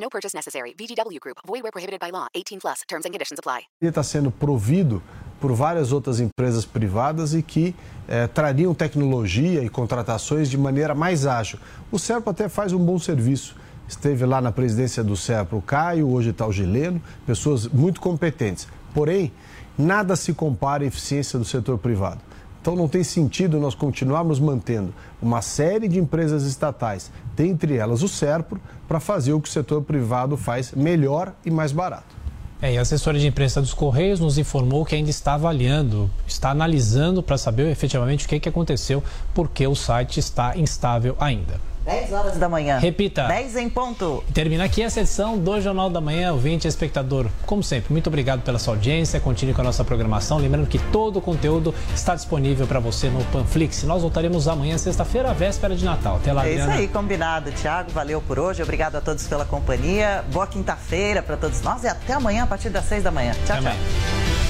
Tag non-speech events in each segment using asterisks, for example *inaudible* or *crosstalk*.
No purchase necessary. VGW Group. Void where prohibited by law. 18 plus. Terms and conditions apply. Ele está sendo provido por várias outras empresas privadas e que eh, trariam tecnologia e contratações de maneira mais ágil. O Serpo até faz um bom serviço. Esteve lá na presidência do Serpo o Caio, hoje está o Gileno, pessoas muito competentes. Porém, nada se compara à eficiência do setor privado. Então não tem sentido nós continuarmos mantendo uma série de empresas estatais, dentre elas o Serpro, para fazer o que o setor privado faz melhor e mais barato. É, e a assessora de imprensa dos Correios nos informou que ainda está avaliando, está analisando para saber efetivamente o que, que aconteceu, porque o site está instável ainda. 10 horas da manhã. Repita. 10 em ponto. Termina aqui a sessão do Jornal da Manhã, ouvinte e espectador. Como sempre, muito obrigado pela sua audiência. Continue com a nossa programação. Lembrando que todo o conteúdo está disponível para você no Panflix. Nós voltaremos amanhã, sexta-feira, véspera de Natal. Até lá, É isso aí, combinado. Tiago, valeu por hoje. Obrigado a todos pela companhia. Boa quinta-feira para todos nós e até amanhã a partir das 6 da manhã. Tchau, Até tchau. amanhã.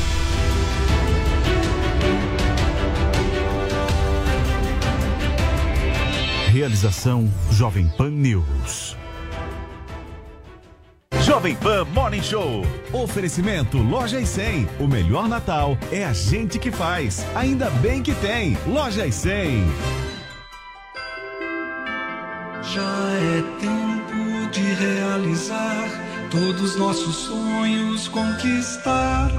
Realização Jovem Pan News. Jovem Pan Morning Show. Oferecimento Loja e 100. O melhor Natal é a gente que faz. Ainda bem que tem. Loja e 100. Já é tempo de realizar todos nossos sonhos, conquistar.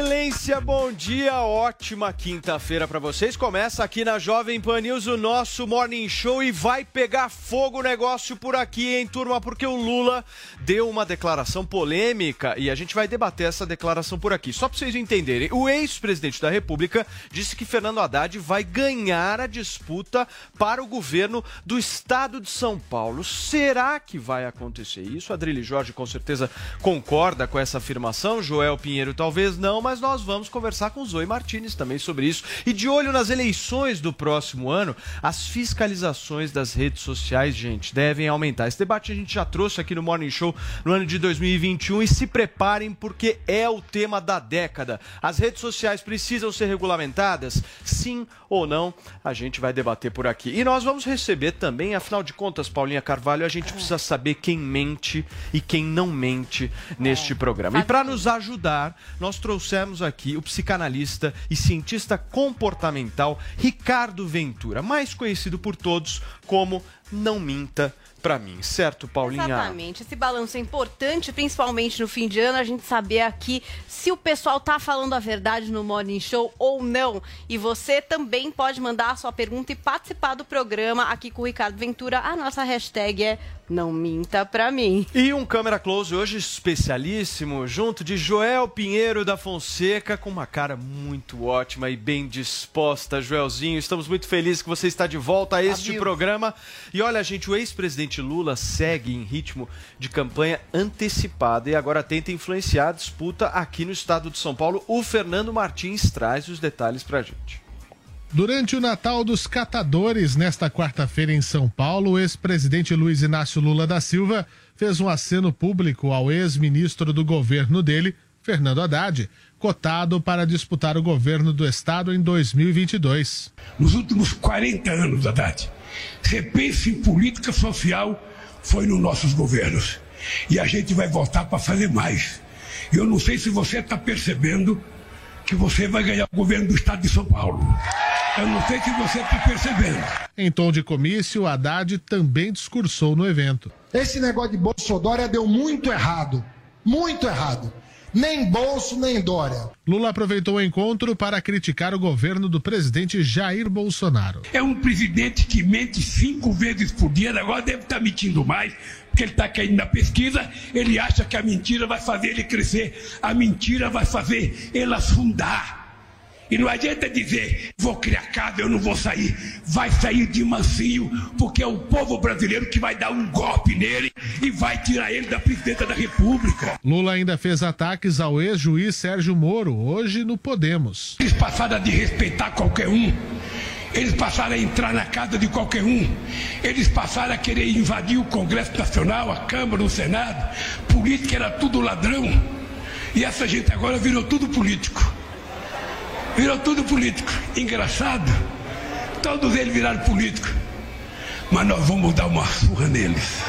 Excelência, bom dia, ótima quinta-feira pra vocês. Começa aqui na Jovem Pan News o nosso Morning Show e vai pegar fogo o negócio por aqui, hein, turma? Porque o Lula deu uma declaração polêmica e a gente vai debater essa declaração por aqui. Só pra vocês entenderem, o ex-presidente da República disse que Fernando Haddad vai ganhar a disputa para o governo do estado de São Paulo. Será que vai acontecer isso? Adrilho Jorge com certeza concorda com essa afirmação. Joel Pinheiro talvez não, mas nós vamos conversar com Zoe Martinez também sobre isso. E de olho nas eleições do próximo ano, as fiscalizações das redes sociais, gente, devem aumentar. Esse debate a gente já trouxe aqui no Morning Show no ano de 2021 e se preparem porque é o tema da década. As redes sociais precisam ser regulamentadas? Sim ou não? A gente vai debater por aqui. E nós vamos receber também, afinal de contas, Paulinha Carvalho, a gente precisa saber quem mente e quem não mente neste programa. E para nos ajudar, nós trouxemos aqui o psicanalista e cientista comportamental Ricardo Ventura, mais conhecido por todos como Não Minta Pra Mim, certo, Paulinha? Exatamente. Esse balanço é importante, principalmente no fim de ano, a gente saber aqui se o pessoal tá falando a verdade no Morning Show ou não. E você também pode mandar a sua pergunta e participar do programa aqui com o Ricardo Ventura. A nossa hashtag é Não minta pra mim. E um câmera close hoje especialíssimo, junto de Joel Pinheiro da Fonseca, com uma cara muito ótima e bem disposta. Joelzinho, estamos muito felizes que você está de volta a este programa. E olha, gente, o ex-presidente Lula segue em ritmo de campanha antecipada e agora tenta influenciar a disputa aqui no estado de São Paulo. O Fernando Martins traz os detalhes pra gente. Durante o Natal dos Catadores, nesta quarta-feira em São Paulo, o ex-presidente Luiz Inácio Lula da Silva fez um aceno público ao ex-ministro do governo dele, Fernando Haddad, cotado para disputar o governo do estado em 2022. Nos últimos 40 anos, Haddad, repense em política social foi nos nossos governos. E a gente vai voltar para fazer mais. Eu não sei se você está percebendo que você vai ganhar o governo do estado de São Paulo. Eu não sei se você está percebendo. Em tom de comício, Haddad também discursou no evento. Esse negócio de Bolsonaro deu muito errado. Muito errado. Nem Bolso, nem Dória. Lula aproveitou o encontro para criticar o governo do presidente Jair Bolsonaro. É um presidente que mente cinco vezes por dia, agora deve estar mentindo mais, porque ele está caindo na pesquisa, ele acha que a mentira vai fazer ele crescer, a mentira vai fazer ele afundar. E não adianta dizer, vou criar casa, eu não vou sair. Vai sair de mansinho, porque é o povo brasileiro que vai dar um golpe nele e vai tirar ele da presidência da República. Lula ainda fez ataques ao ex-juiz Sérgio Moro, hoje no Podemos. Eles passaram a desrespeitar qualquer um. Eles passaram a entrar na casa de qualquer um. Eles passaram a querer invadir o Congresso Nacional, a Câmara, o Senado. Política era tudo ladrão. E essa gente agora virou tudo político. Virou tudo político. Engraçado. Todos eles viraram político. Mas nós vamos dar uma surra neles.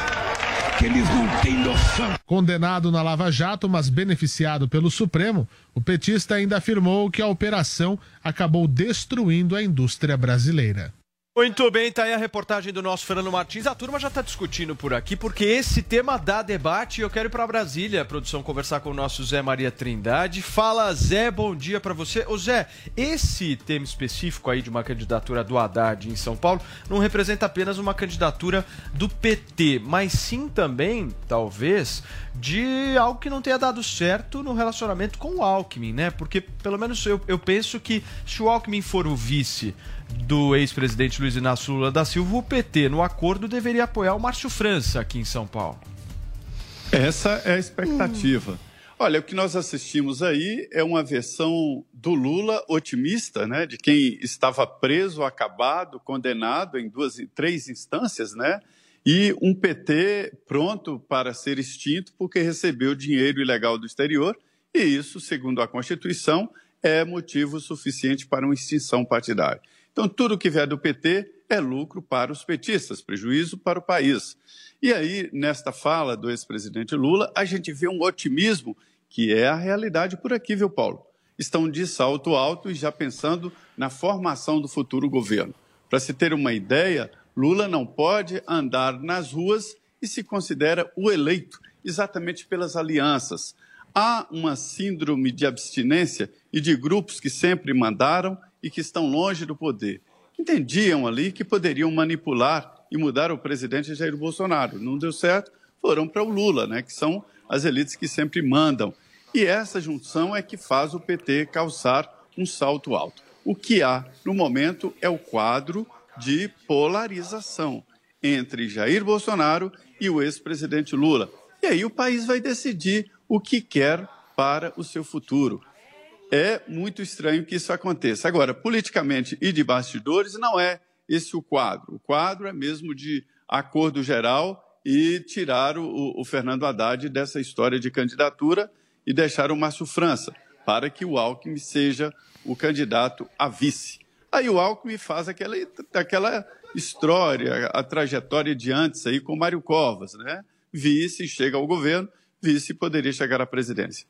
Que eles não têm noção. Condenado na Lava Jato, mas beneficiado pelo Supremo, o petista ainda afirmou que a operação acabou destruindo a indústria brasileira. Muito bem, tá aí a reportagem do nosso Fernando Martins. A turma já tá discutindo por aqui, porque esse tema dá debate eu quero ir para Brasília, produção, conversar com o nosso Zé Maria Trindade. Fala, Zé, bom dia para você. Ô Zé, esse tema específico aí de uma candidatura do Haddad em São Paulo não representa apenas uma candidatura do PT, mas sim também, talvez, de algo que não tenha dado certo no relacionamento com o Alckmin, né? Porque, pelo menos, eu, eu penso que se o Alckmin for o vice do ex-presidente Luiz Inácio Lula da Silva, o PT, no acordo, deveria apoiar o Márcio França aqui em São Paulo. Essa é a expectativa. Olha, o que nós assistimos aí é uma versão do Lula otimista, né, de quem estava preso, acabado, condenado em duas, três instâncias, né, e um PT pronto para ser extinto porque recebeu dinheiro ilegal do exterior, e isso, segundo a Constituição, é motivo suficiente para uma extinção partidária. Então, tudo que vier do PT é lucro para os petistas, prejuízo para o país. E aí, nesta fala do ex-presidente Lula, a gente vê um otimismo que é a realidade por aqui, viu, Paulo? Estão de salto alto e já pensando na formação do futuro governo. Para se ter uma ideia, Lula não pode andar nas ruas e se considera o eleito, exatamente pelas alianças. Há uma síndrome de abstinência e de grupos que sempre mandaram e que estão longe do poder. Entendiam ali que poderiam manipular e mudar o presidente Jair Bolsonaro. Não deu certo, foram para o Lula, né, que são as elites que sempre mandam. E essa junção é que faz o PT calçar um salto alto. O que há no momento é o quadro de polarização entre Jair Bolsonaro e o ex-presidente Lula. E aí o país vai decidir o que quer para o seu futuro. É muito estranho que isso aconteça. Agora, politicamente e de bastidores, não é esse o quadro. O quadro é mesmo de acordo geral e tirar o, o Fernando Haddad dessa história de candidatura e deixar o Márcio França, para que o Alckmin seja o candidato a vice. Aí o Alckmin faz aquela, aquela história, a trajetória de antes aí com Mário Covas, né? Vice, chega ao governo, vice poderia chegar à presidência.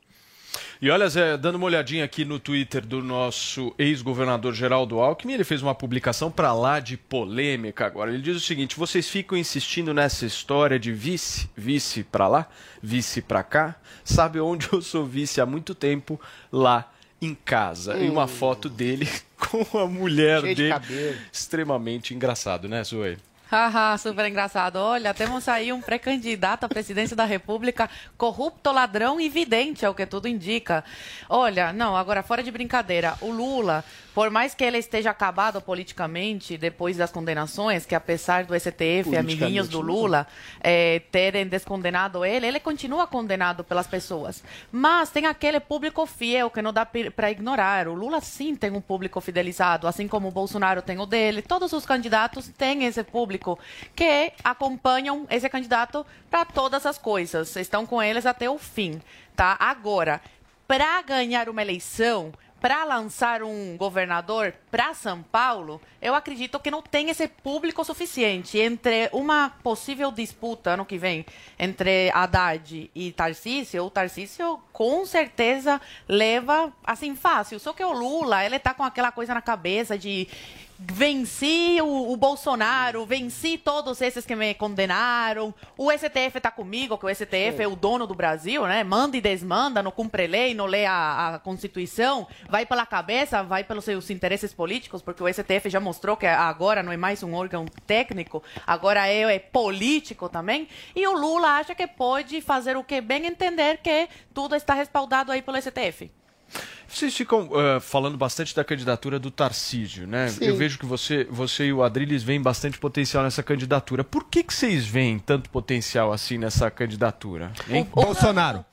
E olha, Zé, dando uma olhadinha aqui no Twitter do nosso ex-governador Geraldo Alckmin, ele fez uma publicação para lá de polêmica agora. Ele diz o seguinte: vocês ficam insistindo nessa história de vice, vice para lá, vice para cá. Sabe onde eu sou vice há muito tempo? Lá em casa. E uma foto dele *laughs* com a mulher Cheio de dele. cabelo. Extremamente engraçado, né, Zoe? Haha, super engraçado. Olha, temos aí um pré-candidato à presidência da República, corrupto, ladrão e vidente, é o que tudo indica. Olha, não, agora fora de brincadeira, o Lula, por mais que ele esteja acabado politicamente depois das condenações, que apesar do STF, amiguinhos do Lula, eh, terem descondenado ele, ele continua condenado pelas pessoas. Mas tem aquele público fiel que não dá para ignorar. O Lula sim tem um público fidelizado, assim como o Bolsonaro tem o dele. Todos os candidatos têm esse público que acompanham esse candidato para todas as coisas. Estão com eles até o fim, tá? Agora, para ganhar uma eleição, para lançar um governador para São Paulo, eu acredito que não tem esse público suficiente entre uma possível disputa ano que vem entre Haddad e Tarcísio. O Tarcísio com certeza leva assim fácil. Só que o Lula, ele tá com aquela coisa na cabeça de venci o, o, Bolsonaro, venci todos esses que me condenaram. O STF está comigo, que o STF é o dono do Brasil, né? Manda e desmanda, não cumpre lei, não lê a, a, Constituição, vai pela cabeça, vai pelos seus interesses políticos, porque o STF já mostrou que agora não é mais um órgão técnico, agora é, é político também. E o Lula acha que pode fazer o que bem entender que tudo está respaldado aí pelo STF. Vocês ficam uh, falando bastante da candidatura do Tarcísio, né? Sim. Eu vejo que você, você e o Adriles veem bastante potencial nessa candidatura. Por que, que vocês veem tanto potencial assim nessa candidatura? Hein? O, o Bolsonaro. Não,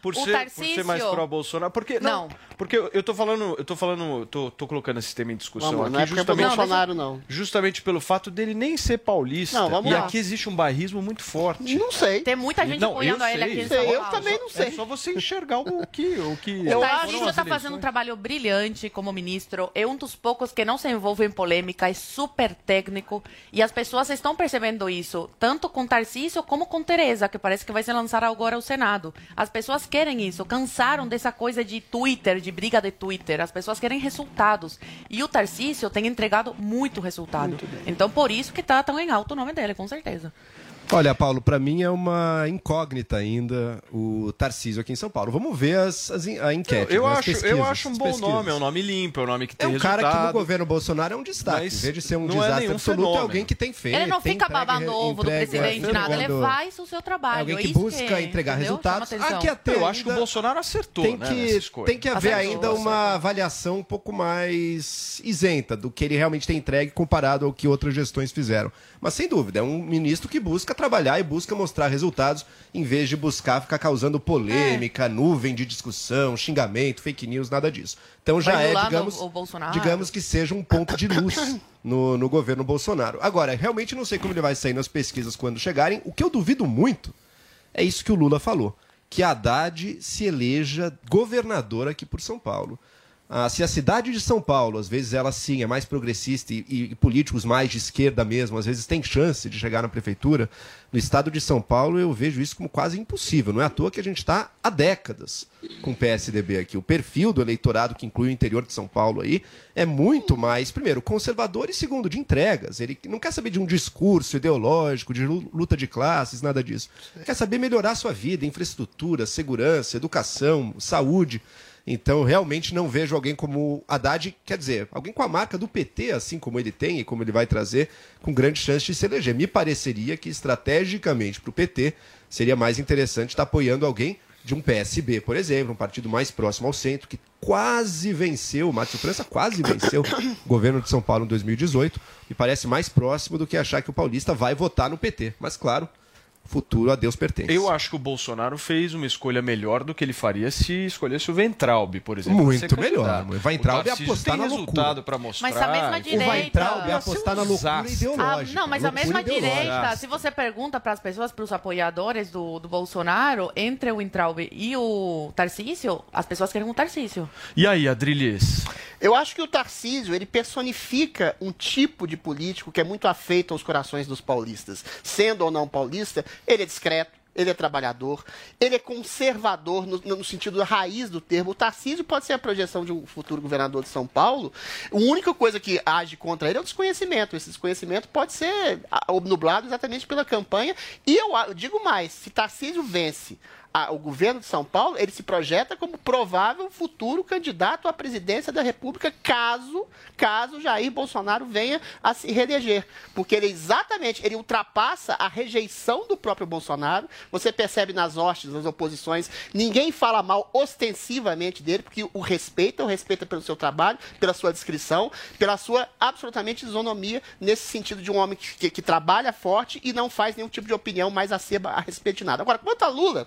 por o ser, Tarcísio... por ser mais pró-Bolsonaro. Porque, não, não, porque eu, eu tô falando, eu tô falando, tô, tô colocando esse tema em discussão vamos, aqui não é justamente, Bolsonaro, não. justamente pelo fato dele nem ser paulista. Não, vamos e lá. aqui existe um bairrismo muito forte. Não sei. Tem muita gente não, apoiando eu ele aqui sei. Eu também não sei. É só você enxergar o que... O, que *laughs* o Tarcísio está fazendo um trabalho brilhante como ministro. É um dos poucos que não se envolve em polêmica, é super técnico. E as pessoas estão percebendo isso, tanto com Tarcísio como com Tereza, que parece que vai se lançar agora ao Senado. As pessoas querem isso, cansaram dessa coisa de Twitter, de briga de Twitter. As pessoas querem resultados. E o Tarcísio tem entregado muito resultado. Muito então, por isso que está tão em alto o nome dele, com certeza. Olha, Paulo, para mim é uma incógnita ainda o Tarcísio aqui em São Paulo. Vamos ver as, as a enquete. Eu, né, as acho, pesquisas, eu acho um bom pesquisas. nome, é um nome limpo, é um nome que tem É um resultado. cara que no governo Bolsonaro é um destaque. Mas em vez de ser um é desastre nenhum absoluto, é fenômeno. alguém que tem feito. Ele não fica entregue- babando ovo do presidente, nada. Ele faz o seu trabalho. É alguém que isso busca que, entregar entendeu? resultados. Aqui até Eu acho que o Bolsonaro acertou, tem né, que, nessa escolha. tem que haver Acertou, ainda uma avaliação um pouco mais isenta do que ele realmente tem entregue comparado ao que outras gestões fizeram. Mas sem dúvida, é um ministro que busca trabalhar e busca mostrar resultados em vez de buscar ficar causando polêmica, nuvem de discussão, xingamento, fake news, nada disso. Então já é, digamos, digamos que seja um ponto de luz no, no governo Bolsonaro. Agora, realmente não sei como ele vai sair nas pesquisas quando chegarem. O que eu duvido muito é isso que o Lula falou: que Haddad se eleja governador aqui por São Paulo. Ah, se a cidade de São Paulo, às vezes ela sim é mais progressista e, e políticos mais de esquerda mesmo, às vezes tem chance de chegar na prefeitura, no estado de São Paulo eu vejo isso como quase impossível. Não é à toa que a gente está há décadas com o PSDB aqui. O perfil do eleitorado que inclui o interior de São Paulo aí é muito mais, primeiro, conservador e segundo, de entregas. Ele não quer saber de um discurso ideológico, de lu- luta de classes, nada disso. Quer saber melhorar sua vida, infraestrutura, segurança, educação, saúde. Então, realmente não vejo alguém como Haddad, quer dizer, alguém com a marca do PT, assim como ele tem e como ele vai trazer, com grande chance de se eleger. Me pareceria que, estrategicamente, para o PT, seria mais interessante estar apoiando alguém de um PSB, por exemplo, um partido mais próximo ao centro, que quase venceu, o Márcio França quase venceu o governo de São Paulo em 2018, e parece mais próximo do que achar que o paulista vai votar no PT. Mas, claro, futuro a Deus pertence. Eu acho que o Bolsonaro fez uma escolha melhor do que ele faria se escolhesse o Ventralbe, por exemplo. Muito ser melhor. candidato. O Weintraub ia apostar na resultado loucura. para mostrar. Mas a mesma direita- O Weintraub ia apostar na loucura ideológica. Ah, não, mas a mesma ideológica. direita, se você pergunta para as pessoas, para os apoiadores do, do Bolsonaro, entre o Intraub e o Tarcísio, as pessoas querem o Tarcísio. E aí, Adrilis? Eu acho que o Tarcísio, ele personifica um tipo de político que é muito afeito aos corações dos paulistas. Sendo ou não paulista, ele é discreto, ele é trabalhador, ele é conservador no, no sentido da raiz do termo. O Tarcísio pode ser a projeção de um futuro governador de São Paulo. A única coisa que age contra ele é o desconhecimento. Esse desconhecimento pode ser obnublado exatamente pela campanha. E eu digo mais, se Tarcísio vence a- o governo de São Paulo ele se projeta como provável futuro candidato à presidência da República caso caso Jair Bolsonaro venha a se reeleger, porque ele exatamente ele ultrapassa a rejeição do próprio Bolsonaro. Você percebe nas hostes, nas oposições, ninguém fala mal ostensivamente dele, porque o respeita, o respeita pelo seu trabalho, pela sua descrição, pela sua absolutamente isonomia nesse sentido de um homem que, que- que trabalha forte e não faz nenhum tipo de opinião mais aceba a respeito de nada. Agora, quanto a Lula,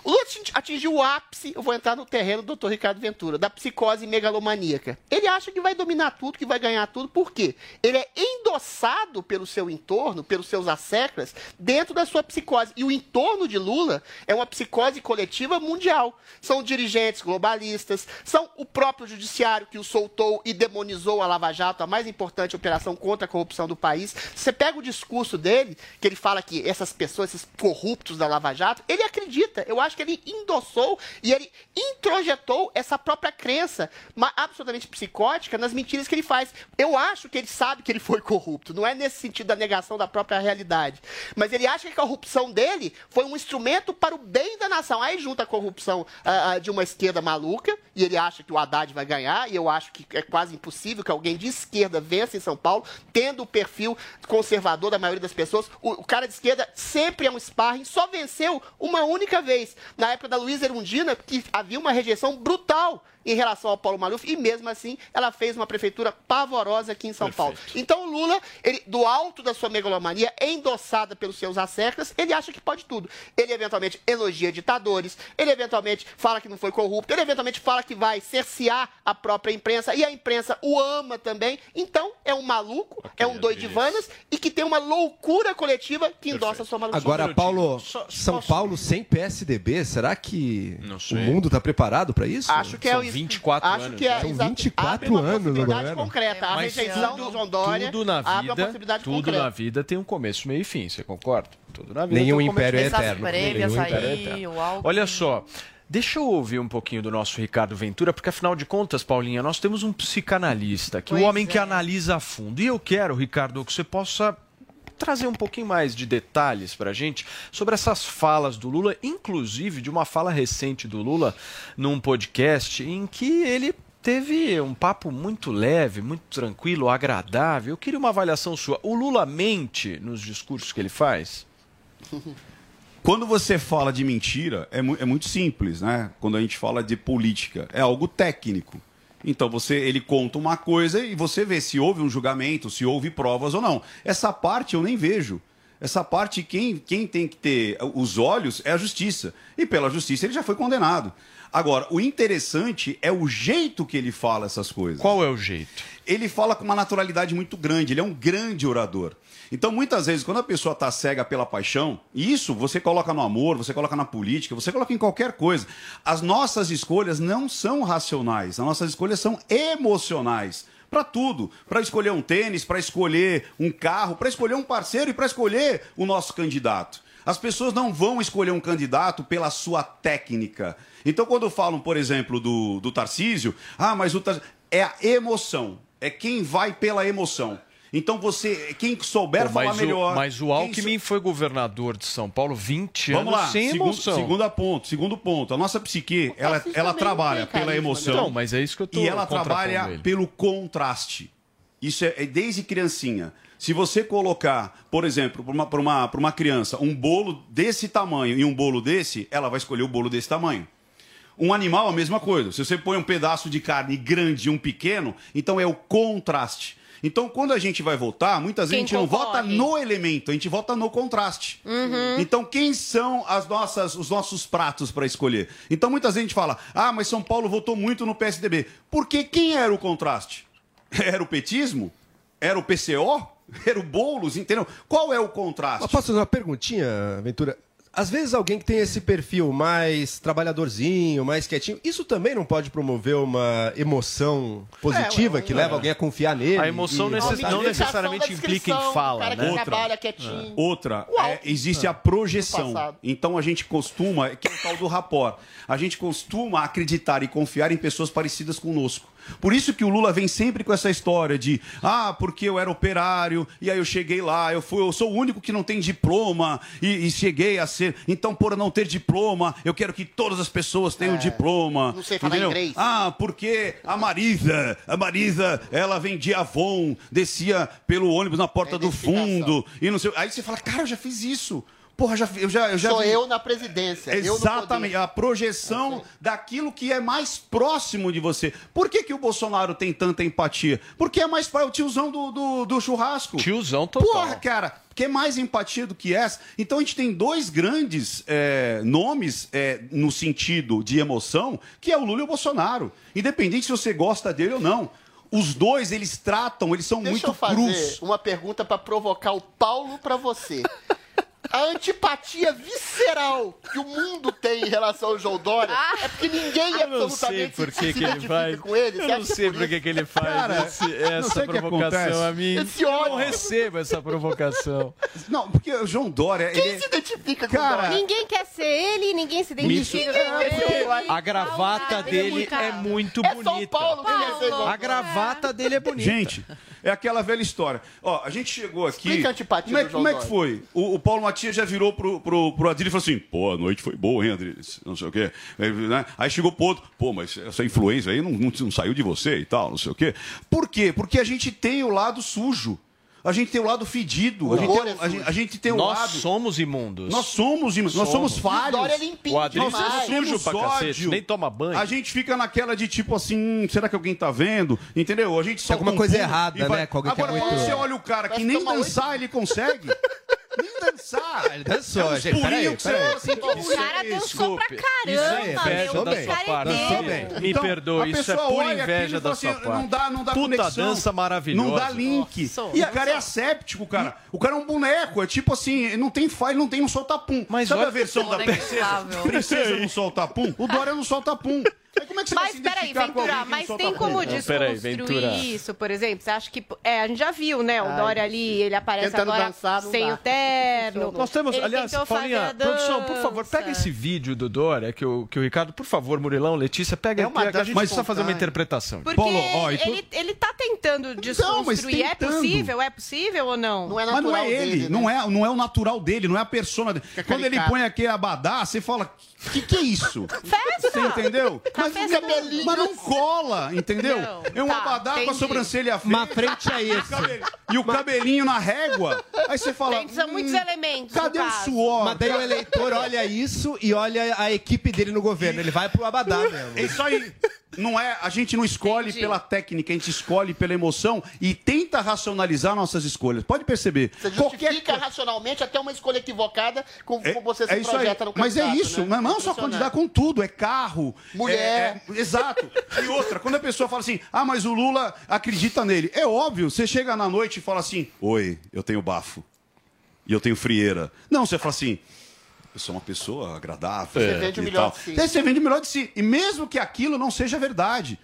o Lula atingi- atingiu o ápice, eu vou entrar no terreno do doutor Ricardo Ventura, da psicose megalomaníaca. Ele acha que vai dominar tudo, que vai ganhar tudo, por quê? Ele é endossado pelo seu entorno, pelos seus asseclas, dentro da sua psicose. E o entorno de Lula é uma psicose coletiva mundial. São dirigentes globalistas, são o próprio judiciário que o soltou e demonizou a Lava Jato, a mais importante operação contra a corrupção do país. Você pega o discurso dele, que ele fala que essas pessoas, esses corruptos da Lava Jato, ele acredita. Eu acho que ele endossou e ele introjetou essa própria crença absolutamente psicótica nas mentiras que ele faz. Eu acho que ele sabe que ele foi corrupto. Não é nesse sentido da negação da própria realidade. Mas ele acha que a corrupção dele foi um instrumento para o bem da nação. Aí junta a corrupção ah, ah, de uma esquerda maluca, e ele acha que o Haddad vai ganhar, e eu acho que é quase impossível que alguém de esquerda vença em São Paulo, tendo o perfil conservador da maioria das pessoas. O, o cara de esquerda sempre é um sparring, só venceu uma única vez, na época da Luísa Erundina, que havia uma rejeição brutal em relação ao Paulo Maluf, e mesmo assim ela fez uma prefeitura pavorosa aqui em São Paulo. Então o Lula, ele, do alto da sua megalomania, endossada pelos seus asseclas, ele acha que pode tudo. Ele eventualmente elogia ditadores, ele eventualmente fala que não foi corrupto, ele eventualmente fala que vai cercear a própria imprensa, e a imprensa o ama também. Então é um maluco, é um doidivanas, e que tem uma loucura coletiva que endossa a sua maluquice. Agora, Paulo, São Paulo sem PSDB, será que o mundo está preparado para isso? Acho que é o 24 acho anos, que é né? São exato, 24 abre uma anos no possibilidade governo. concreta. A Mas rejeição do João Dória tudo na abre uma vida, possibilidade tudo concreta. na vida tem um começo, meio e fim, você concorda? Tudo na vida Nenhum tem um império é e fim. eterno. Nenhum império é eterno. Olha só, deixa eu ouvir um pouquinho do nosso Ricardo Ventura, porque afinal de contas, Paulinha, nós temos um psicanalista, que o Pois homem é. que analisa a fundo. E eu quero, Ricardo, que você possa trazer um pouquinho mais de detalhes para a gente sobre essas falas do Lula, inclusive de uma fala recente do Lula num podcast em que ele teve um papo muito leve, muito tranquilo, agradável. Eu queria uma avaliação sua. O Lula mente nos discursos que ele faz? *laughs* Quando você fala de mentira, é, mu- é muito simples, né? Quando a gente fala de política, é algo técnico. Então você, ele conta uma coisa e você vê se houve um julgamento, se houve provas ou não. Essa parte eu nem vejo. Essa parte, quem, quem tem que ter os olhos é a justiça. E pela justiça ele já foi condenado. Agora, o interessante é o jeito que ele fala essas coisas. Qual é o jeito? Ele fala com uma naturalidade muito grande, ele é um grande orador. Então, muitas vezes, quando a pessoa está cega pela paixão, isso você coloca no amor, você coloca na política, você coloca em qualquer coisa. As nossas escolhas não são racionais, as nossas escolhas são emocionais. Para tudo. Para escolher um tênis, para escolher um carro, para escolher um parceiro e para escolher o nosso candidato. As pessoas não vão escolher um candidato pela sua técnica. Então, quando falam, por exemplo, do, do Tarcísio, ah, mas o Tarcísio. É a emoção. É quem vai pela emoção. Então, você. Quem souber Pô, falar mas, melhor. o, mas o Alckmin foi governador de São Paulo 20 Vamos anos lá, sem segundo, emoção. segundo ponto, segundo ponto. A nossa psique, ela, Tarcísio ela não trabalha tem pela emoção. Não, mas é isso que eu tô E ela trabalha ele. pelo contraste. Isso é, é desde criancinha. Se você colocar, por exemplo, para uma, pra uma, pra uma criança, um bolo desse tamanho e um bolo desse, ela vai escolher o bolo desse tamanho. Um animal, a mesma coisa. Se você põe um pedaço de carne grande e um pequeno, então é o contraste. Então, quando a gente vai votar, muitas vezes Quem a gente não concorre? vota no elemento, a gente vota no contraste. Uhum. Então, quem são as nossas, os nossos pratos para escolher? Então, muitas vezes a gente fala, ah, mas São Paulo votou muito no PSDB. Porque quem era o contraste? *laughs* Era o petismo? Era o PCO? *laughs* Era o Boulos? Entendeu? Qual é o contraste? Mas posso fazer uma perguntinha, Ventura? Às vezes alguém que tem esse perfil mais trabalhadorzinho, mais quietinho, isso também não pode promover uma emoção positiva É, que leva alguém a confiar nele? A emoção e- necess- não necessariamente implica em fala, cara que né? trabalha quietinho. Outra, O é, existe a projeção. Então a gente costuma, que é o tal do rapport, a gente costuma acreditar e confiar em pessoas parecidas conosco. Por isso que o Lula vem sempre com essa história de ah, porque eu era operário e aí eu cheguei lá, eu fui, eu sou o único que não tem diploma e, e cheguei a ser. Então, por não ter diploma, eu quero que todas as pessoas tenham diploma. não sei falar entendeu? inglês. Ah, porque a Marisa, a Marisa, ela vendia Avon, descia pelo ônibus na porta do fundo e não sei. Aí você fala, cara, eu já fiz isso. Porra, já, eu já, eu já Sou vi- eu na presidência. eu no Exatamente, poder. a projeção daquilo que é mais próximo de você. Por que, que o Bolsonaro tem tanta empatia? Porque é mais pai, o tiozão do, do, do churrasco. Tiozão total. Porra, cara, que é mais empatia do que essa. Então a gente tem dois grandes é, nomes é, no sentido de emoção, que é o Lula e o Bolsonaro. Independente se você gosta dele ou não. Os dois, eles tratam, eles são Deixa muito eu fazer crus. uma pergunta pra provocar o Paulo pra você. A antipatia visceral que o mundo tem em relação ao João Dória é porque ninguém Eu não sei absolutamente se que, que ele faz. com ele. Eu não sei por que, ele faz Cara, esse- essa provocação a mim. Esse Eu não recebo essa provocação. Não, porque o João Dória. Quem ele- se identifica com Cara, o Dória? Ninguém quer ser ele, ninguém se identifica com ele. A gravata dele é muito É São bonita. Paulo, quer ser João A gravata dele é bonita. Gente, é aquela velha história. Ó, a gente chegou aqui. Explica a antipatia como é, do João como é que foi? O, o Paulo Matias já virou pro, pro, pro Adriles e falou assim: pô, a noite foi boa, hein, Adriles? Não sei o quê. Aí, né? Aí chegou pro outro: pô, mas essa influência aí não, não, não saiu de você e tal, não sei o quê. Por quê? Porque a gente tem o lado sujo. A gente tem o lado fedido. A gente tem, o- a gente, a gente tem o Nós lado. somos imundos. Nós somos, imundos, nós somos falhos. Dória é limpinho O demais. é sujo pra cacete, nem toma banho. A gente fica naquela de tipo assim, hum, será que alguém tá vendo? Entendeu? A gente solta alguma um coisa errada, vai- né, que é Agora, muito- quando você olha o cara que Parece nem tomar dançar ele consegue, *laughs* nem dançar. Ele dançou, É gente, peraí, pulinhos que você peraí. assim, O cara dançou pra caramba, inveja meu. da O sua cara é parte. inteiro. Me Então, perdoe, isso é pura inveja e da fala sua assim, parte. Não dá, não dá Puta conexão. dança maravilhosa. Não dá link. Nossa. E o cara é asséptico, cara. O cara é um boneco. É tipo assim, não tem file, não tem um solta-pum. Mas Sabe a versão da princesa? inflável. Princesa não solta-pum? O Dória não solta-pum. Aí como é Mas peraí, Ventura, mas não tem como? Não, desconstruir isso, por exemplo? Você acha que. É, a gente já viu, né? O Ai, Dória ali, ele aparece tentando agora dançar, não sem dá. o terno. Nós temos, Ele aliás, Paulinha, a produção, por favor, pega esse vídeo do Dória, que o, que o Ricardo, por favor, Murilão, Letícia, pega É aqui, uma a dança gente precisa fazer uma interpretação. Porque Paulo, ó, e tu- ele, ele tá tentando mas desconstruir. é tentando. possível? É possível ou não? Não é Mas não natural é ele, dele, né? não, é, não é o natural dele, não é a persona dele. Quando ele põe aquele abadá, você fala, o que, que é isso? Festa! Você entendeu? Mas, festa não- mas não cola, entendeu? Não, é um tá, abadá com a entendi. sobrancelha feia. Uma frente a e o esse. E o cabelinho na régua. Aí você fala. Gente, são muitos "Hum, elementos. Cadê o caso. suor? Mas daí o eleitor olha isso e olha a equipe dele no governo. Ele vai pro Abadá mesmo. É isso aí. Não é, a gente não escolhe Entendi. pela técnica, a gente escolhe pela emoção e tenta racionalizar nossas escolhas. Pode perceber. Você justifica racionalmente até uma escolha equivocada com como você se É isso aí. projeta no Mas é isso, né? não só Impressionante. candidato com tudo, é carro. Mulher. é- é- exato. E outra, quando a pessoa fala assim, ah, mas o Lula acredita nele. É óbvio, você chega na noite e fala assim, oi, eu tenho bafo. E eu tenho frieira. Não, você fala assim, eu sou uma pessoa agradável. Você vende o melhor de si. Você vende o melhor de si. E mesmo que aquilo não seja verdade.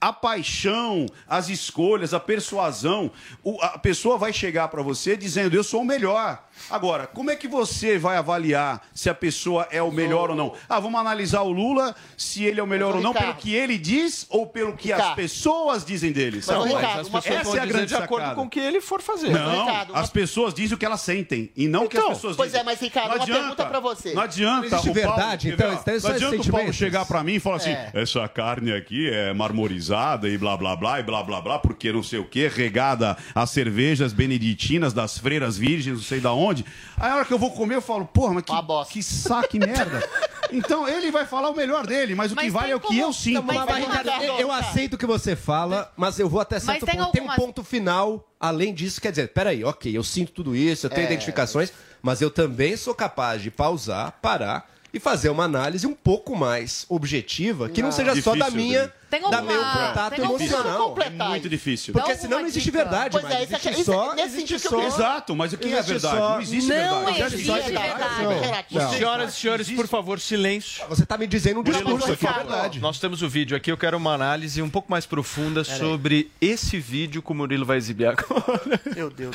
A paixão, as escolhas, a persuasão, o- a pessoa vai chegar para você dizendo eu sou o melhor. Agora, como é que você vai avaliar se a pessoa é o melhor ou não? Ah, vamos analisar o Lula, se ele é o melhor ou não, Ricardo. pelo que ele diz ou pelo que as Ricardo. pessoas dizem dele. Mas, Ricardo, as uma- pessoas essa vão é a grande de acordo sacada. com o que ele for fazer. Não, Ricardo, as uma- pessoas dizem o que elas sentem e não o que as Então, pessoas pois dizem. é, mas, Ricardo, Não uma adianta. pergunta pra você. Não adianta. Existe o Paulo- verdade, então, então, Não são adianta o Paulo chegar pra mim e falar assim: É. essa carne aqui é marmorizada e blá blá blá e blá blá blá, porque não sei o que, regada a cervejas beneditinas das freiras virgens, não sei da onde. Aí a hora que eu vou comer, eu falo, porra, mas que, bosta. que saco, que merda. *laughs* Então ele vai falar o melhor dele, mas o que Mas vale é o que eu sinto. Mas Mas, Ricardo, eu, eu aceito o que você fala, mas eu vou até certo tem ponto. Tem um algumas- ponto final, além disso, quer dizer, peraí, ok, eu sinto tudo isso, eu tenho É. identificações, mas eu também sou capaz de pausar, parar e fazer uma análise um pouco mais objetiva, que não, Não. seja só da Difícil, minha, Rodrigo. Tem da alguma- meu contato tem emocional. É muito difícil. Porque Dá senão não existe dica. verdade, Pois mas é, isso existe aqui- só, nesse existe que só... Exato, mas o que é existe verdade? só- Não existe Não verdade. existe Não verdade. Não. Senhoras e senhores, por favor, silêncio. Você tá me dizendo um discurso aqui, é verdade. Nós temos o vídeo aqui, eu quero uma análise um pouco mais profunda sobre esse vídeo que o Murilo vai exibir agora. Meu Deus.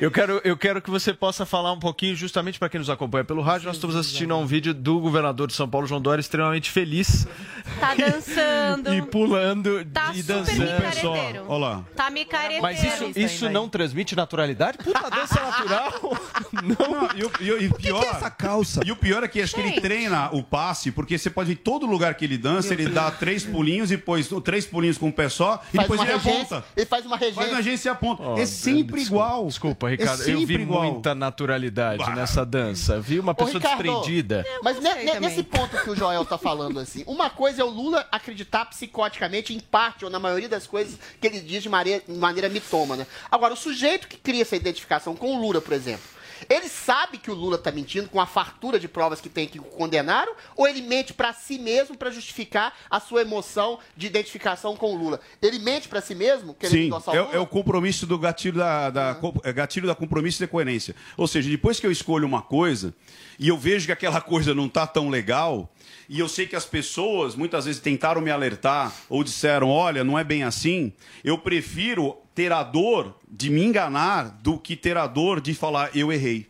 Eu quero, eu quero que você possa falar um pouquinho, justamente para quem nos acompanha pelo rádio, nós estamos assistindo a um vídeo do governador de São Paulo, João Dória, extremamente feliz Tá dançando. e pulando Tá e dançando. micareteiro. Olha lá. Tá micareteiro. Mas isso, isso não transmite naturalidade? Puta, *laughs* dança natural. Não, e, o, e o- e pior, essa calça? E o pior é que acho que ele treina o passe, porque você pode ver todo lugar que ele dança, ele dá três pulinhos e depois três pulinhos com o pé só, e Faz depois ele regência, aponta. ele faz uma regência. Faz uma agência e aponta. Oh, é sempre desculpa, igual. Desculpa, É Ricardo. eu sempre vi igual. muita naturalidade Bah. nessa dança. Vi uma Ô, pessoa Ricardo, desprendida. Mas ne- ne- nesse ponto que o Joel tá falando assim, uma coisa é o Lula acreditar psicoticamente em parte ou na maioria das coisas que ele diz de maneira, de maneira mitômana. Agora, o sujeito que cria essa identificação com o Lula, por exemplo, ele sabe que o Lula tá mentindo com a fartura de provas que tem que o condenaram ou ele mente pra si mesmo pra justificar a sua emoção de identificação com o Lula? Ele mente pra si mesmo, Sim, é, é o compromisso do gatilho da, da, co- é gatilho da compromisso e da coerência. Ou seja, depois que eu escolho uma coisa e eu vejo que aquela coisa não está tão legal, e eu sei que as pessoas muitas vezes tentaram me alertar ou disseram, olha, não é bem assim, eu prefiro ter a dor de me enganar do que ter a dor de falar, eu errei.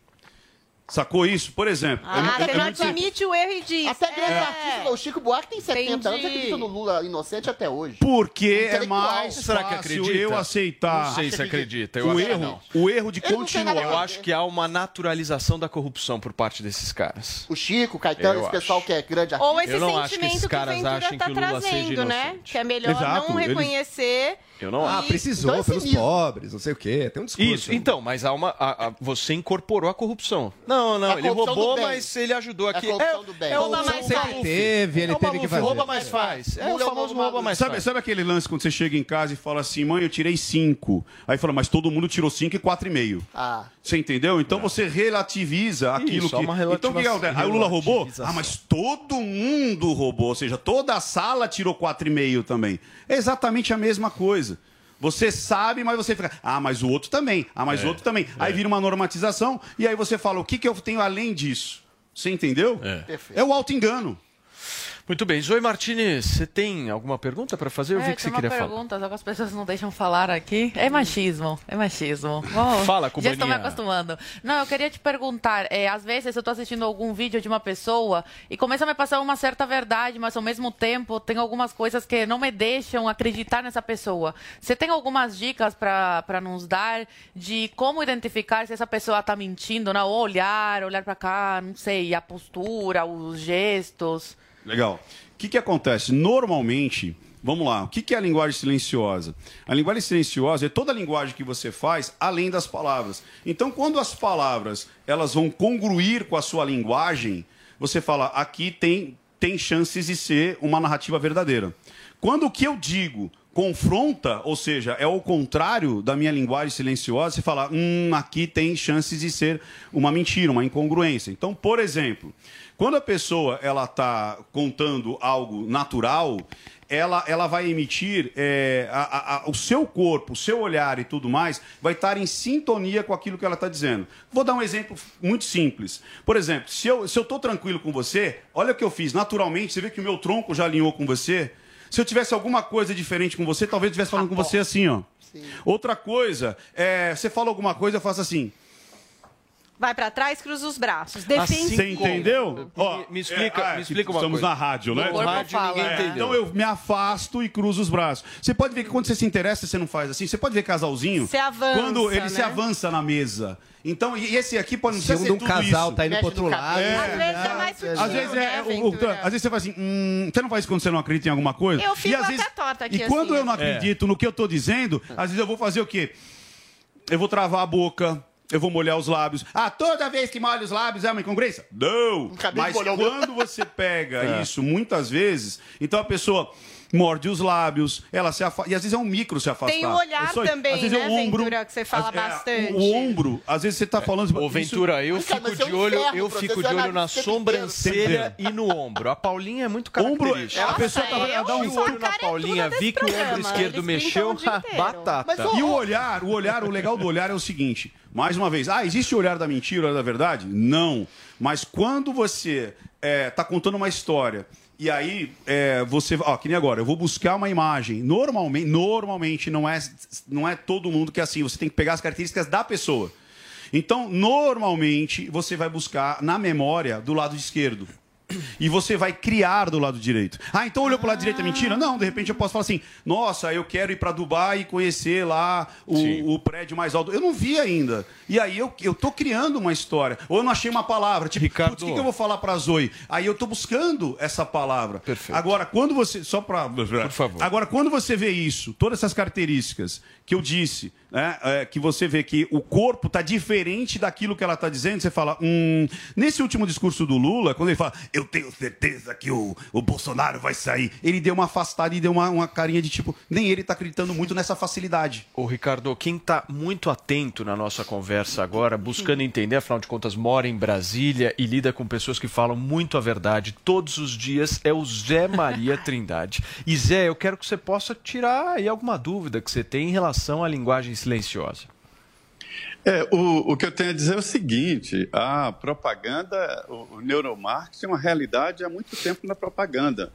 Sacou isso? Por exemplo. Ah, é mu- é você não simples. admite o erro e diz. Até grandes é. artistas, o Chico Buarque tem 70 anos, Entendi. acredita no Lula inocente até hoje. Porque é mais Será que acredita? eu aceitar Não sei se acredita. Eu o acho que erro, não. o erro de Ele continuar. Eu acho que há uma naturalização da corrupção por parte desses caras. O Chico, o Caetano, Eu esse pessoal que é grande artista. Ou esse Eu não acho que sentimento esses que, o caras Ventura tá que o Lula seja trazendo, né? Que é melhor Exato, não eles- reconhecer. Eu não Ah, acho. precisou Então é pelos cinismo. pobres, não sei o quê. Tem um discurso. Isso, então, mas há uma. a- a- você incorporou a corrupção. Não, não, É a ele corrupção do roubou, bem. mas ele ajudou É a aqui. corrupção do bem. é o Rouba mais Sempre faz. teve, ele É o teve que fazer. rouba mais faz. É o é o famoso novo rouba mais Sabe, faz. sabe aquele lance quando você chega em casa e fala assim, mãe, eu tirei cinco. Aí fala, mas todo mundo tirou cinco e quatro e meio. Ah. Você entendeu? Então você relativiza aquilo Isso, há que. uma então o que relativa- acontece? Aí o Lula roubou? relativização. Ah, mas todo mundo roubou. Ou seja, toda a sala tirou quatro e meio também. É exatamente a mesma coisa. Você sabe, mas você fica. Ah, mas o outro também. Ah, mas o outro também. Aí vira uma normatização e aí você fala: o que, que eu tenho além disso? Você entendeu? Perfeito. É o auto-engano. Muito bem. Zoe Martinez, você tem alguma pergunta para fazer? Eu vi É, que você queria falar. pergunta, só que as pessoas não deixam falar aqui. É machismo, é machismo. Bom, Fala, Já estou me Cubaninha. acostumando. Não, eu queria te perguntar, é, às vezes eu estou assistindo algum vídeo de uma pessoa e começa a me passar uma certa verdade, mas ao mesmo tempo tem algumas coisas que não me deixam acreditar nessa pessoa. Você tem algumas dicas para nos dar de como identificar se essa pessoa está mentindo, não? Olhar, olhar para cá, não sei, a postura, os gestos. Legal. O que, que acontece? Normalmente, vamos lá, o que, que é a linguagem silenciosa? A linguagem silenciosa é toda a linguagem que você faz além das palavras. Então, quando as palavras elas vão congruir com a sua linguagem, você fala, aqui tem, tem chances de ser uma narrativa verdadeira. Quando o que eu digo confronta, ou seja, é o contrário da minha linguagem silenciosa, você fala, hum, aqui tem chances de ser uma mentira, uma incongruência. Então, por exemplo, quando a pessoa ela está contando algo natural, ela, ela vai emitir é, a- a- o seu corpo, o seu olhar e tudo mais, vai estar em sintonia com aquilo que ela está dizendo. Vou dar um exemplo muito simples. Por exemplo, se eu estou se eu tranquilo com você, olha o que eu fiz. Naturalmente, você vê que o meu tronco já alinhou com você. Se eu tivesse alguma coisa diferente com você, talvez eu estivesse falando com você assim, ó. Outra coisa, é, você fala alguma coisa, eu faço assim. Vai pra trás, cruza os braços. Defende. Você entendeu? Ó, me explica- é, me é, explica uma Estamos coisa. na rádio, né? No rádio fala. ninguém É, entendeu. Então eu me afasto e cruzo os braços. Você pode ver que quando você se interessa, você não faz assim. Você pode ver casalzinho. Você avança, Quando ele se né? avança na mesa. Então, e esse aqui pode não Se ser um um tudo casal isso. tá indo pro outro lado. É. Às vezes é mais sutil, Às vezes, né, é, o- o- Ventura? às vezes você fala assim, hum, você não faz isso quando você não acredita em alguma coisa? Eu fico e, às até vezes, torta aqui, E quando assim. eu não É. acredito no que eu tô dizendo, às vezes eu vou fazer o quê? Eu vou travar a boca, eu vou molhar os lábios. Ah, toda vez que molha os lábios é uma incongruência? Não! Acabei Mas quando você pega *laughs* É. isso muitas vezes, então a pessoa morde os lábios, ela se afasta. E às vezes é um micro se afastar. Tem o olhar É só- também, às vezes é né, o ombro, Ventura, que você fala às- é, bastante. O, o ombro, às vezes você tá falando. Ô, isso- Ventura, eu cara, fico é de olho, eu fico de olho na sobrancelha e no ombro. A Paulinha é muito Ombro, característica. a pessoa tá, eu dá um olho na Paulinha, vi que o ombro esquerdo eles mexeu, batata. E o olhar, o olhar, o legal do olhar é o seguinte: mais uma vez, ah, existe o olhar da mentira, o olhar da verdade? Não. Mas quando você está contando uma história e aí é, você, ó, que nem agora, eu vou buscar uma imagem. Normalmente, normalmente não é, não é todo mundo que é assim. Você tem que pegar as características da pessoa. Então, normalmente você vai buscar na memória do lado esquerdo. *coughs* E você vai criar do lado direito. Ah, então olhou pro lado direito é mentira? Não, de repente eu posso falar assim: nossa, eu quero ir para Dubai e conhecer lá o, o prédio mais alto. Eu não vi ainda. E aí eu, eu tô criando uma história. Ou eu não achei uma palavra. Tipo, putz, o que, que eu vou falar pra Zoe? Aí eu tô buscando essa palavra. Perfeito. Agora, quando você. Só pra. Por favor. Agora, quando você vê isso, todas essas características que eu disse, né, é, que você vê que o corpo tá diferente daquilo que ela tá dizendo, você fala, hum. Nesse último discurso do Lula, quando ele fala, eu tenho certeza que o, o Bolsonaro vai sair, ele deu uma afastada e deu uma, uma carinha de tipo, nem ele tá acreditando muito nessa facilidade. Ô, Ricardo, quem está muito atento na nossa conversa agora, buscando entender, afinal de contas, mora em Brasília e lida com pessoas que falam muito a verdade todos os dias, é o Zé Maria Trindade. E Zé, eu quero que você possa tirar aí alguma dúvida que você tem em relação à linguagem silenciosa. É, o, o que eu tenho a dizer é o seguinte: a propaganda, o, o neuromarketing é uma realidade há muito tempo na propaganda.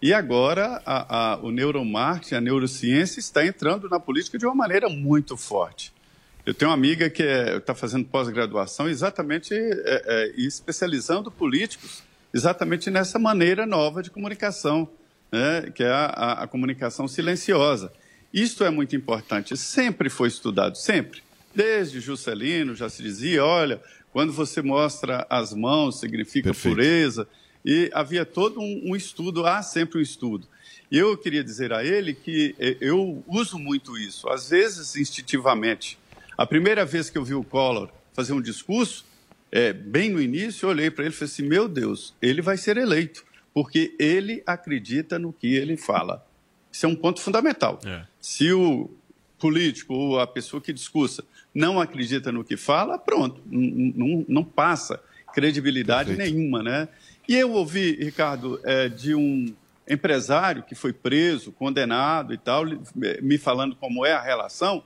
E agora a, a, o neuromarketing, a neurociência está entrando na política de uma maneira muito forte. Eu tenho uma amiga que está fazendo pós-graduação exatamente é, é, especializando políticos exatamente nessa maneira nova de comunicação, né, que é a, a comunicação silenciosa. Isto é muito importante, sempre foi estudado, sempre. Desde Juscelino já se dizia, olha, quando você mostra as mãos significa Perfeito. pureza. E havia todo um, um estudo, há sempre um estudo. E eu queria dizer a ele que eh, eu uso muito isso, às vezes instintivamente. A primeira vez que eu vi o Collor fazer um discurso, é, bem no início, eu olhei para ele e falei assim: meu Deus, ele vai ser eleito, porque ele acredita no que ele fala. Isso é um ponto fundamental. Se o político ou a pessoa que discursa não acredita no que fala, pronto, não, não, passa credibilidade nenhuma, né? E eu ouvi, Ricardo, é, de um empresário que foi preso, condenado e tal, me falando como é a relação,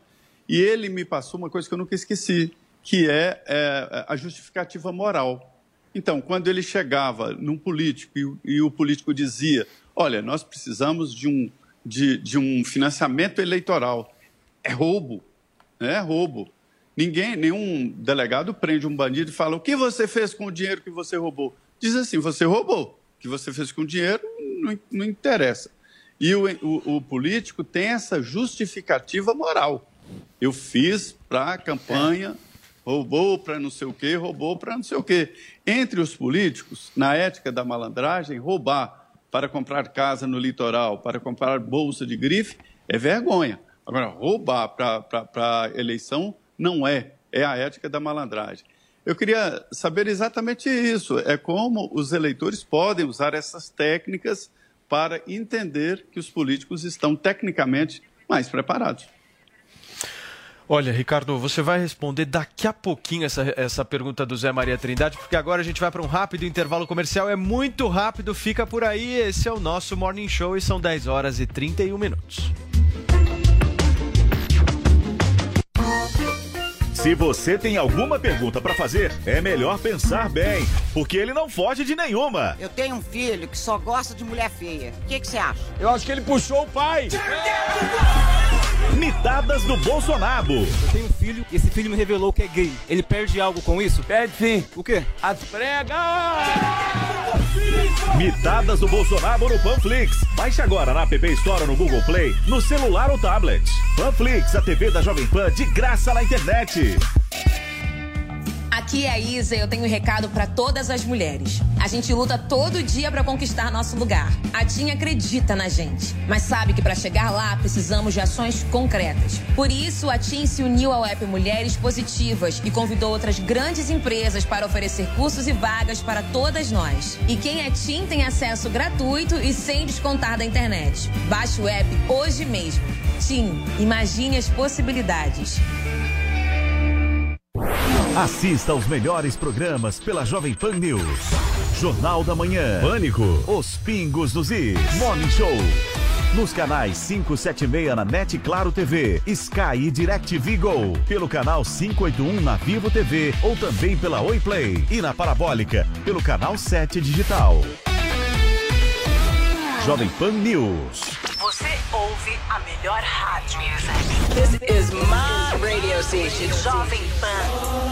e ele me passou uma coisa que eu nunca esqueci, que é, é, a justificativa moral. Então, quando ele chegava num político e, e o político dizia: Olha, nós precisamos de um, de, de um financiamento eleitoral, é roubo, né? é roubo. Ninguém, nenhum delegado prende um bandido e fala: O que você fez com o dinheiro que você roubou? Diz assim: Você roubou. O que você fez com o dinheiro não, não interessa. E o, o, o político tem essa justificativa moral. Eu fiz para a campanha, roubou para não sei o quê, roubou para não sei o quê. Entre os políticos, na ética da malandragem, roubar para comprar casa no litoral, para comprar bolsa de grife, é vergonha. Agora, roubar para eleição não é. É a ética da malandragem. Eu queria saber exatamente isso. É como os eleitores podem usar essas técnicas para entender que os políticos estão tecnicamente mais preparados. Olha, Ricardo, você vai responder daqui a pouquinho essa, essa pergunta do Zé Maria Trindade, porque agora a gente vai para um rápido intervalo comercial. É muito rápido, fica por aí. Esse é o nosso Morning Show e são 10 horas e 31 minutos. Se você tem alguma pergunta pra fazer, é melhor pensar bem, porque ele não foge de nenhuma. Eu tenho um filho que só gosta de mulher feia. O que que você acha? Eu acho que ele puxou o pai. Mitadas do Bolsonaro. Eu tenho um filho e esse filho me revelou que é gay. Ele perde algo com isso? Perde sim. O quê? As pregas! Mitadas do Bolsonaro no Panflix. Baixe agora na App Store ou no Google Play, no celular ou tablet. Panflix, a TV da Jovem Pan de graça na internet. Aqui é a Isa e eu tenho um recado para todas as mulheres. A gente luta todo dia para conquistar nosso lugar. A TIM acredita na gente, mas sabe que para chegar lá precisamos de ações concretas. Por isso, a TIM se uniu ao app Mulheres Positivas e convidou outras grandes empresas para oferecer cursos e vagas para todas nós. E quem é TIM tem acesso gratuito e sem descontar da internet. Baixe o app hoje mesmo. TIM, imagine as possibilidades. Assista aos melhores programas pela Jovem Pan News. Jornal da Manhã. Pânico. Os Pingos dos Is. Morning Show. Nos canais 576 na NET Claro TV, Sky e DirecTV Go. Pelo canal 581 na Vivo TV ou também pela Oi Play. E na Parabólica, pelo canal 7 Digital. Jovem Pan News. Você ouve a melhor rádio. This is my radio station, Jovem Pan.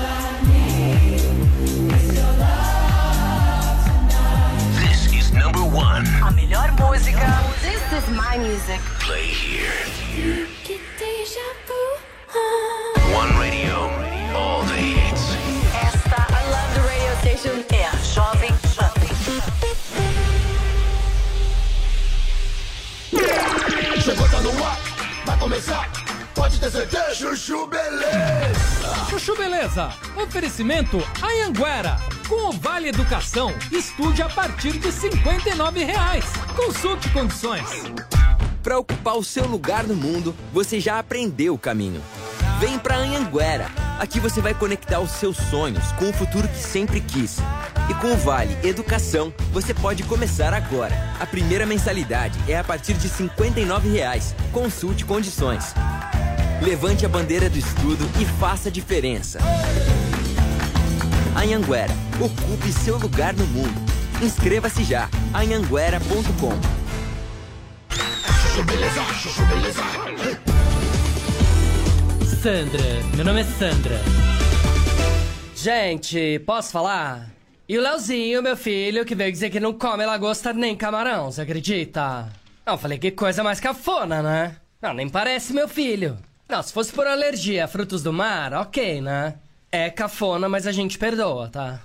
one. A melhor música. This is my music. Play here. One Chuchu Beleza. Oferecimento Anhanguera. Com o Vale Educação, estude a partir de 59 reais. Consulte condições. Para ocupar o seu lugar no mundo, você já aprendeu o caminho. Vem pra Anhanguera. Aqui você vai conectar os seus sonhos com o futuro que sempre quis. E com o Vale Educação, você pode começar agora. A primeira mensalidade é a partir de 59 reais. Consulte condições. Levante a bandeira do estudo e faça a diferença. Anhanguera, ocupe seu lugar no mundo. Inscreva-se já. anhanguera.com. Sandra, meu nome é Sandra. Gente, posso falar? E o Leozinho, meu filho, que veio dizer que não come lagosta nem camarão, você acredita? Não, falei que coisa mais cafona, né? Não, nem parece meu filho. Não, se fosse por alergia a frutos do mar, ok, né? É cafona, mas a gente perdoa, tá?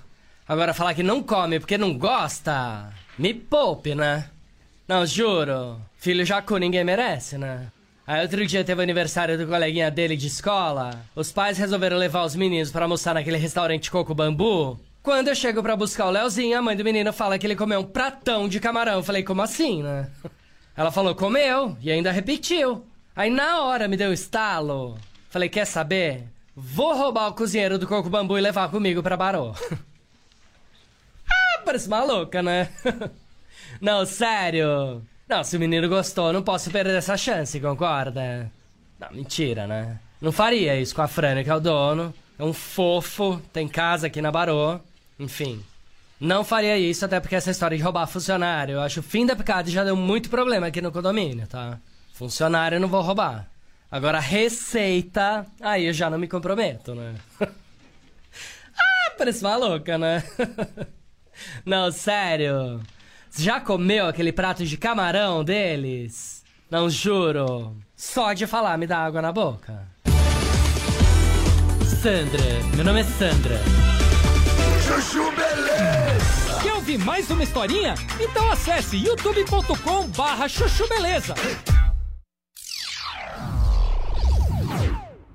Agora falar que não come porque não gosta, me poupe, né? Não, juro. Filho jacu ninguém merece, né? Aí outro dia teve o aniversário do coleguinha dele de escola. Os pais resolveram levar os meninos pra almoçar naquele restaurante Coco Bambu. Quando eu chego pra buscar o Leozinho, a mãe do menino fala que ele comeu um pratão de camarão. Eu falei, como assim, né? Ela falou, comeu, e ainda repetiu. Aí na hora me deu estalo. Falei, quer saber? Vou roubar o cozinheiro do Coco Bambu e levar comigo pra Barô. *laughs* ah, parece maluca, né? *laughs* Não, sério. Não, se o menino gostou, não posso perder essa chance, concorda? Não, mentira, né? Não faria isso com a Frânia, que é o dono. É um fofo, tem casa aqui na Barô. Enfim. Não faria isso, até porque essa história de roubar funcionário, eu acho o fim da picada já deu muito problema aqui no condomínio, tá? Funcionário eu não vou roubar. Agora, receita, aí eu já não me comprometo, né? *laughs* ah, parece maluca, né? *laughs* não, sério. Já comeu aquele prato de camarão deles? Não juro. Só de falar me dá água na boca. Sandra, meu nome é Sandra. Chuchu Beleza. Quer ouvir mais uma historinha? Então acesse youtube.com barra chuchu beleza.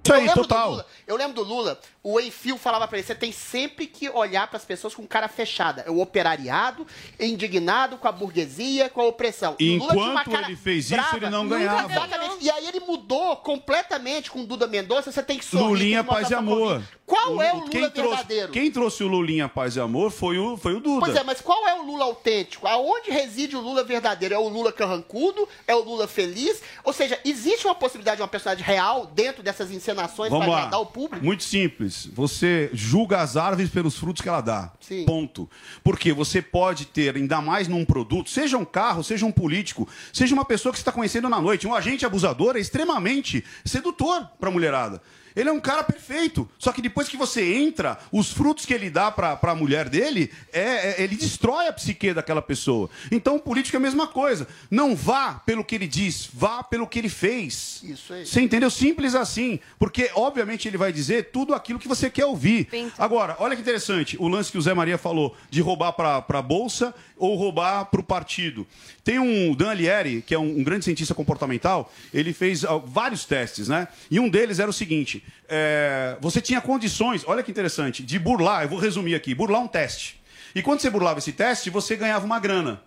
Eu lembro do Lula, eu lembro do Lula, o Enfio falava pra ele, você tem sempre que olhar pras pessoas com cara fechada. É o operariado, indignado com a burguesia, com a opressão. E enquanto ele fez isso, brava. ele não ganhava. Exatamente. E aí ele mudou completamente com o Duda Mendonça, você tem que sorrir. Lulinha Paz e Amor. convicção. Qual é o Lula quem trouxe, verdadeiro? Quem trouxe o Lulinha Paz e Amor foi o, foi o Duda. Pois é, mas qual é o Lula autêntico? Aonde reside o Lula verdadeiro? É o Lula carrancudo? É o Lula feliz? Ou seja, existe uma possibilidade de uma personagem real dentro dessas encenações Vamos para agradar o público? Muito simples. Você julga as árvores pelos frutos que ela dá. Sim. Ponto. Porque você pode ter, ainda mais num produto, seja um carro, seja um político, seja uma pessoa que você está conhecendo na noite. Um agente abusador é extremamente sedutor para a mulherada. Ele é um cara perfeito. Só que depois que você entra, os frutos que ele dá para a mulher dele, é, é- ele destrói a psique daquela pessoa. Então o político é a mesma coisa. Não vá pelo que ele diz, vá pelo que ele fez. Isso aí. Você entendeu? Simples assim. Porque, obviamente, ele vai dizer tudo aquilo que você quer ouvir. Agora, olha que interessante o lance que o Zé Maria falou de roubar para a Bolsa ou roubar para o partido. Tem um Dan Alieri, que é um, um grande cientista comportamental, ele fez ah, vários testes, né? E um deles era o seguinte: é, você tinha condições, olha que interessante, de burlar, eu vou resumir aqui, burlar um teste. E quando você burlava esse teste, você ganhava uma grana.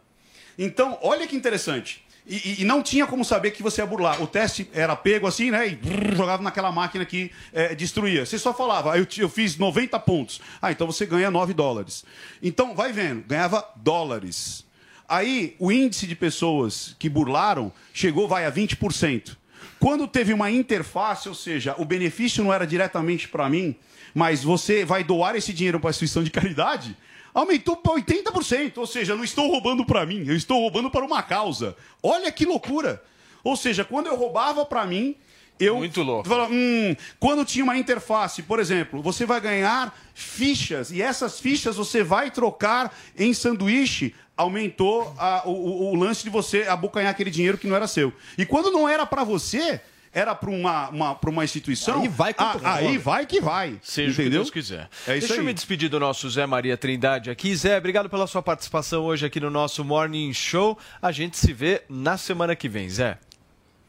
Então, olha que interessante. E, e- não tinha como saber que você ia burlar. O teste era pego assim, né? E brrr, jogava naquela máquina que eh, destruía. Você só falava, "Ah, eu, eu fiz 90 pontos. Ah, então você ganha 9 dólares. Então, vai vendo, ganhava dólares. Aí, o índice de pessoas que burlaram chegou, vai, a 20%. Quando teve uma interface, ou seja, o benefício não era diretamente para mim, mas você vai doar esse dinheiro para a instituição de caridade, aumentou para 80%. Ou seja, não estou roubando para mim, eu estou roubando para uma causa. Olha que loucura. Ou seja, quando eu roubava para mim, Eu Muito louco. Falo, hum, quando tinha uma interface, por exemplo, você vai ganhar fichas e essas fichas você vai trocar em sanduíche. Aumentou a- o, o- lance de você abocanhar aquele dinheiro que não era seu. E quando não era para você, era para uma, uma, pra uma instituição. Aí vai ah, aí vai que vai. Seja o que entendeu? Deus quiser. É isso Deixa eu aí. me despedir do nosso Zé Maria Trindade aqui. Zé, obrigado pela sua participação hoje aqui no nosso Morning Show. A gente se vê na semana que vem, Zé.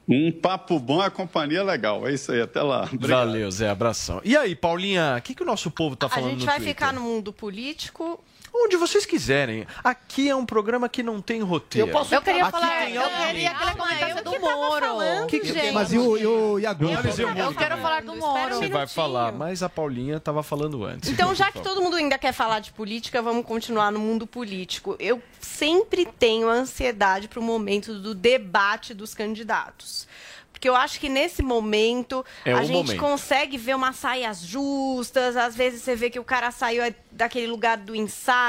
Um papo bom, a companhia legal. É isso aí, até lá. *laughs* Obrigado. Valeu, Zé. Abração. E aí, Paulinha, o que, que o nosso povo tá A falando gente no vai Twitter? ficar no mundo político. Onde vocês quiserem. Aqui é um programa que não tem roteiro. Eu queria Aqui falar, tem eu queria comentasse do Moro. Que que- gente. Mas e o- e o Iago? Eu, Moro quero falar do Moro. Você vai falar, mas a Paulinha tava falando antes. Então, já que todo mundo ainda quer falar de política, vamos continuar no mundo político. Eu sempre tenho ansiedade para o momento do debate dos candidatos. Porque eu acho que nesse momento É a gente momento. consegue ver umas saias justas, às vezes você vê que o cara saiu daquele lugar do ensaio.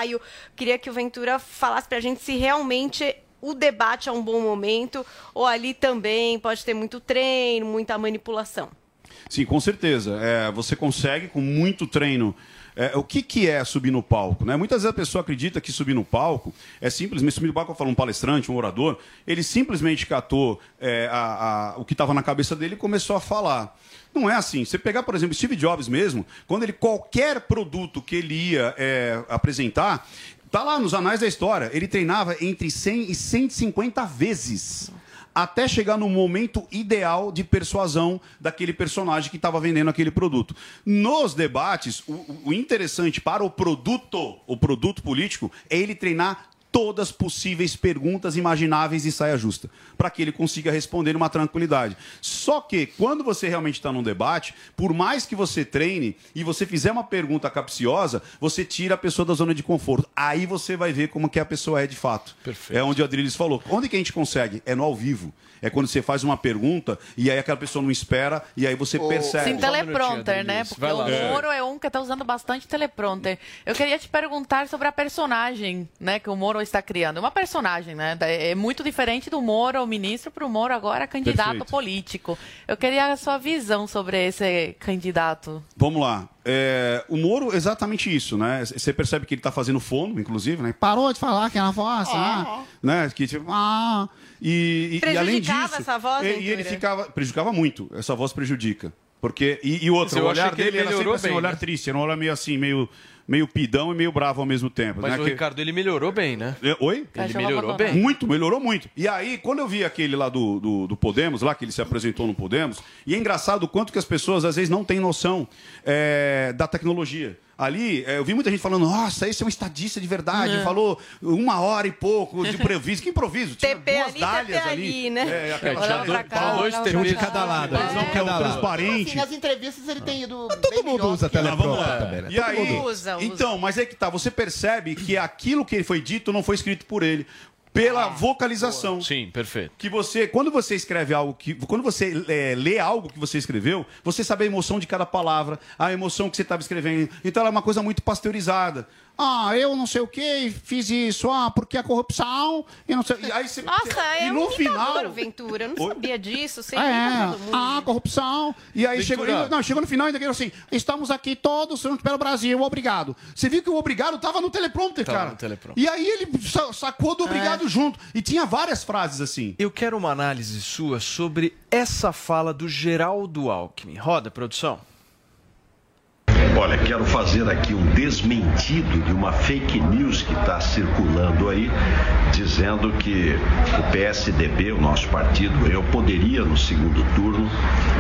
Queria que o Ventura falasse pra gente se realmente o debate é um bom momento ou ali também pode ter muito treino, muita manipulação. Sim, com certeza. É, você consegue, com muito treino. É, o que, que é subir no palco? Né? Muitas vezes a pessoa acredita que subir no palco é simplesmente subir no palco, eu falo um palestrante, um orador, ele simplesmente catou é, a- a- o que estava na cabeça dele e começou a falar. Não é assim. Você pegar, por exemplo, Steve Jobs mesmo, quando ele qualquer produto que ele ia é, apresentar, tá lá nos anais da história, ele treinava entre 100 e 150 vezes até chegar no momento ideal de persuasão daquele personagem que estava vendendo aquele produto. Nos debates, o, o- interessante para o produto, o produto político, é ele treinar todas possíveis perguntas imagináveis e saia justa, para que ele consiga responder numa tranquilidade. Só que quando você realmente está num debate, por mais que você treine e você fizer uma pergunta capciosa, você tira a pessoa da zona de conforto. Aí você vai ver como que a pessoa é de fato. É onde o Adriles falou. Onde que a gente consegue? É no ao vivo. É quando você faz uma pergunta e aí aquela pessoa não espera e aí você percebe. Sim, teleprompter, né? Porque o Moro é um que está usando bastante teleprompter. Eu queria te perguntar sobre a personagem, né, que o Moro está criando. Uma personagem, né? É muito diferente do Moro, o ministro, para o Moro agora candidato Perfeito. político. Eu queria a sua visão sobre esse candidato. Vamos lá. É, o Moro, exatamente isso, né? Você percebe que ele está fazendo fono, inclusive, né? Parou de falar aquela voz, ah. né? Que tipo, ah. E, e- e além Prejudicava disso, essa voz, e, e ele ficava prejudicava muito. Essa voz prejudica, porque e, e eu o olhar achei que ele dele era sempre melhorou assim, um olhar né? triste, era um olhar meio assim, meio meio pidão e meio bravo ao mesmo tempo. Mas né? o Que- Ricardo, ele melhorou bem, né? é, Oi? Ele melhorou bem. Muito, melhorou muito. E aí, quando eu vi aquele lá do, do, do Podemos, lá que ele se apresentou no Podemos, e é engraçado o quanto que as pessoas às vezes não têm noção é, da tecnologia. Ali, é, eu vi muita gente falando, nossa, esse é um estadista de verdade, É. falou uma hora e pouco de improviso. Que improviso? Tinha TP duas ali, dálias TP ali. ali, né? É, aquela- cá, Tinha TPs. pra Um de cada lado, um de que é lado. transparente. Assim, nas entrevistas ele tem ido. Todo mundo usa teleprompter Vamos lá. também, né? E Todo aí, mundo Usa, usa. então, mas é que tá, você percebe que aquilo que foi dito não foi escrito por ele, pela vocalização. Sim, perfeito. Que você, quando você escreve algo que, quando você é, lê algo que você escreveu, você sabe a emoção de cada palavra, a emoção que você estava escrevendo. Então ela é uma coisa muito pasteurizada. Ah, eu não sei o que, fiz isso, ah, porque a corrupção, e não sei. E aí você, Nossa, e é no um final. Ventura. Eu não sabia disso. Você é, ah, corrupção. E aí Ventura. chegou, não, chegou no final e ainda assim, estamos aqui todos juntos pelo Brasil, obrigado. Você viu que o obrigado tava no teleprompter, Tava cara. no teleprompter. E aí ele sa- sacou do obrigado junto. E tinha várias frases assim. Eu quero uma análise sua sobre essa fala do Geraldo Alckmin. Roda, produção. Olha, quero fazer aqui um desmentido de uma fake news que está circulando aí, dizendo que o PSDB, o nosso partido, eu poderia no segundo turno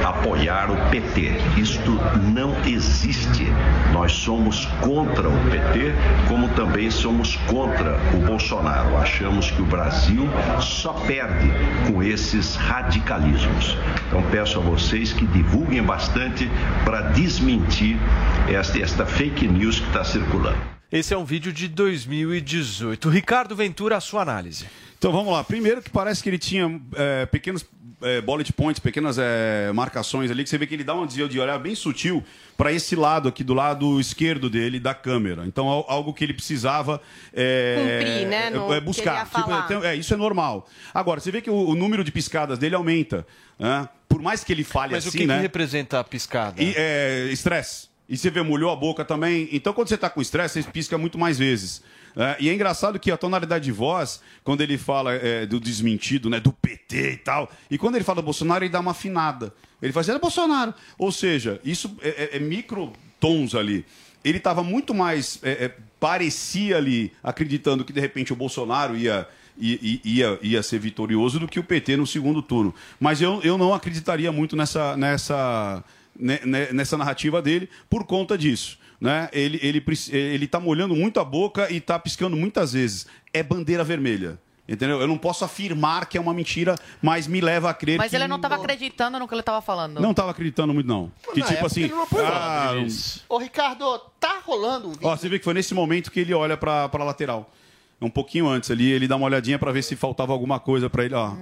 apoiar o PT. Isto não existe. Nós somos contra o PT, como também somos contra o Bolsonaro. Achamos que o Brasil só perde com esses radicalismos. Então peço a vocês que divulguem bastante para desmentir esta, esta fake news que está circulando. Esse é um vídeo de 2018. Ricardo Ventura, a sua análise. Então vamos lá. Primeiro que parece que ele tinha é, pequenos é, bullet points, pequenas é, marcações ali, que você vê que ele dá um desvio de olhar bem sutil para esse lado aqui, do lado esquerdo dele, da câmera. Então, al- algo que ele precisava é, Cumprir, né, no- é, que buscar. ele ia falar. então, é, isso é normal. Agora, você vê que o, o número de piscadas dele aumenta. né? por mais que ele fale Mas assim, o que, né? que representa a piscada? É, estresse. E você vê, molhou a boca também. Então, quando você tá com estresse, você pisca muito mais vezes. É, e é engraçado que a tonalidade de voz, quando ele fala é, do desmentido, né, do PT e tal, e quando ele fala Bolsonaro, ele dá uma afinada. Ele faz, é Bolsonaro. Ou seja, isso é, é, é microtons ali. Ele estava muito mais. é, é, parecia ali, acreditando que de repente o Bolsonaro ia. Ia, ia ser vitorioso do que o PT no segundo turno. Mas eu, eu não acreditaria muito nessa, nessa, ne- ne- nessa narrativa dele por conta disso. Né? Ele ele preci- ele está molhando muito a boca e está piscando muitas vezes. É bandeira vermelha. Entendeu? Eu não posso afirmar que é uma mentira, mas me leva a crer Mas que ele não estava acreditando no que ele estava falando. não estava acreditando muito, não. Que Na tipo assim. ele não apoiou. ah, Ô, Ricardo, tá rolando um vídeo. Ó, você vê que foi nesse momento que ele olha pra, pra lateral. Um pouquinho antes ali, ele dá uma olhadinha pra ver se faltava alguma coisa pra ele, ó.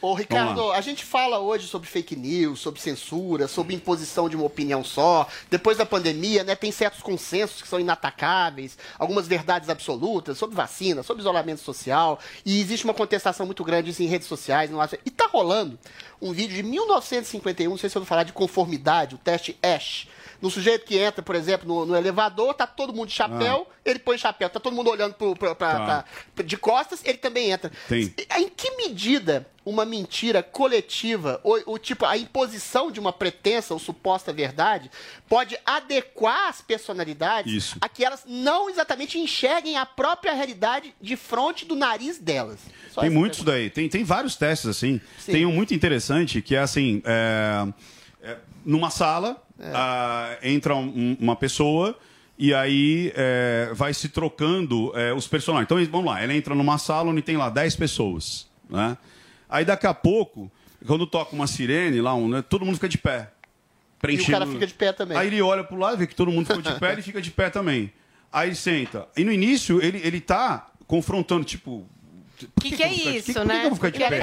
Ô, Ricardo, a gente fala hoje sobre fake news, sobre censura, sobre imposição de uma opinião só. Depois da pandemia, né, tem certos consensos que são inatacáveis, algumas verdades absolutas sobre vacina, sobre isolamento social, e existe uma contestação muito grande isso em redes sociais. No... E tá rolando um vídeo de 1951, não sei se eu vou falar de conformidade, o teste ASH. No sujeito que entra, por exemplo, no, no elevador, tá todo mundo de chapéu, ele põe chapéu, tá todo mundo olhando pro, pra- pra- Tá. pra- de costas, ele também entra. Tem. Em que medida uma mentira coletiva, ou, ou, tipo a imposição de uma pretensa ou suposta verdade, pode adequar as personalidades Isso. a que elas não exatamente enxerguem a própria realidade de frente do nariz delas? Só Tem muitos daí. Tem, tem vários testes, assim. Sim. Tem um muito interessante que é assim: é, é, numa sala, É. ah, entra um- uma pessoa. E aí é, vai se trocando é, os personagens. Então, vamos lá, ela entra numa sala onde tem lá 10 pessoas. Né? Aí daqui a pouco, quando toca uma sirene lá, um, né, todo mundo fica de pé. E o cara fica de pé também. Aí ele olha pro lado, vê que todo mundo ficou de pé, ele *laughs* fica de pé também. Aí ele senta. E no início, ele, ele tá confrontando, tipo. O que, que é eu vou ficar de- isso, por que que né? eu vou ficar de Que pé?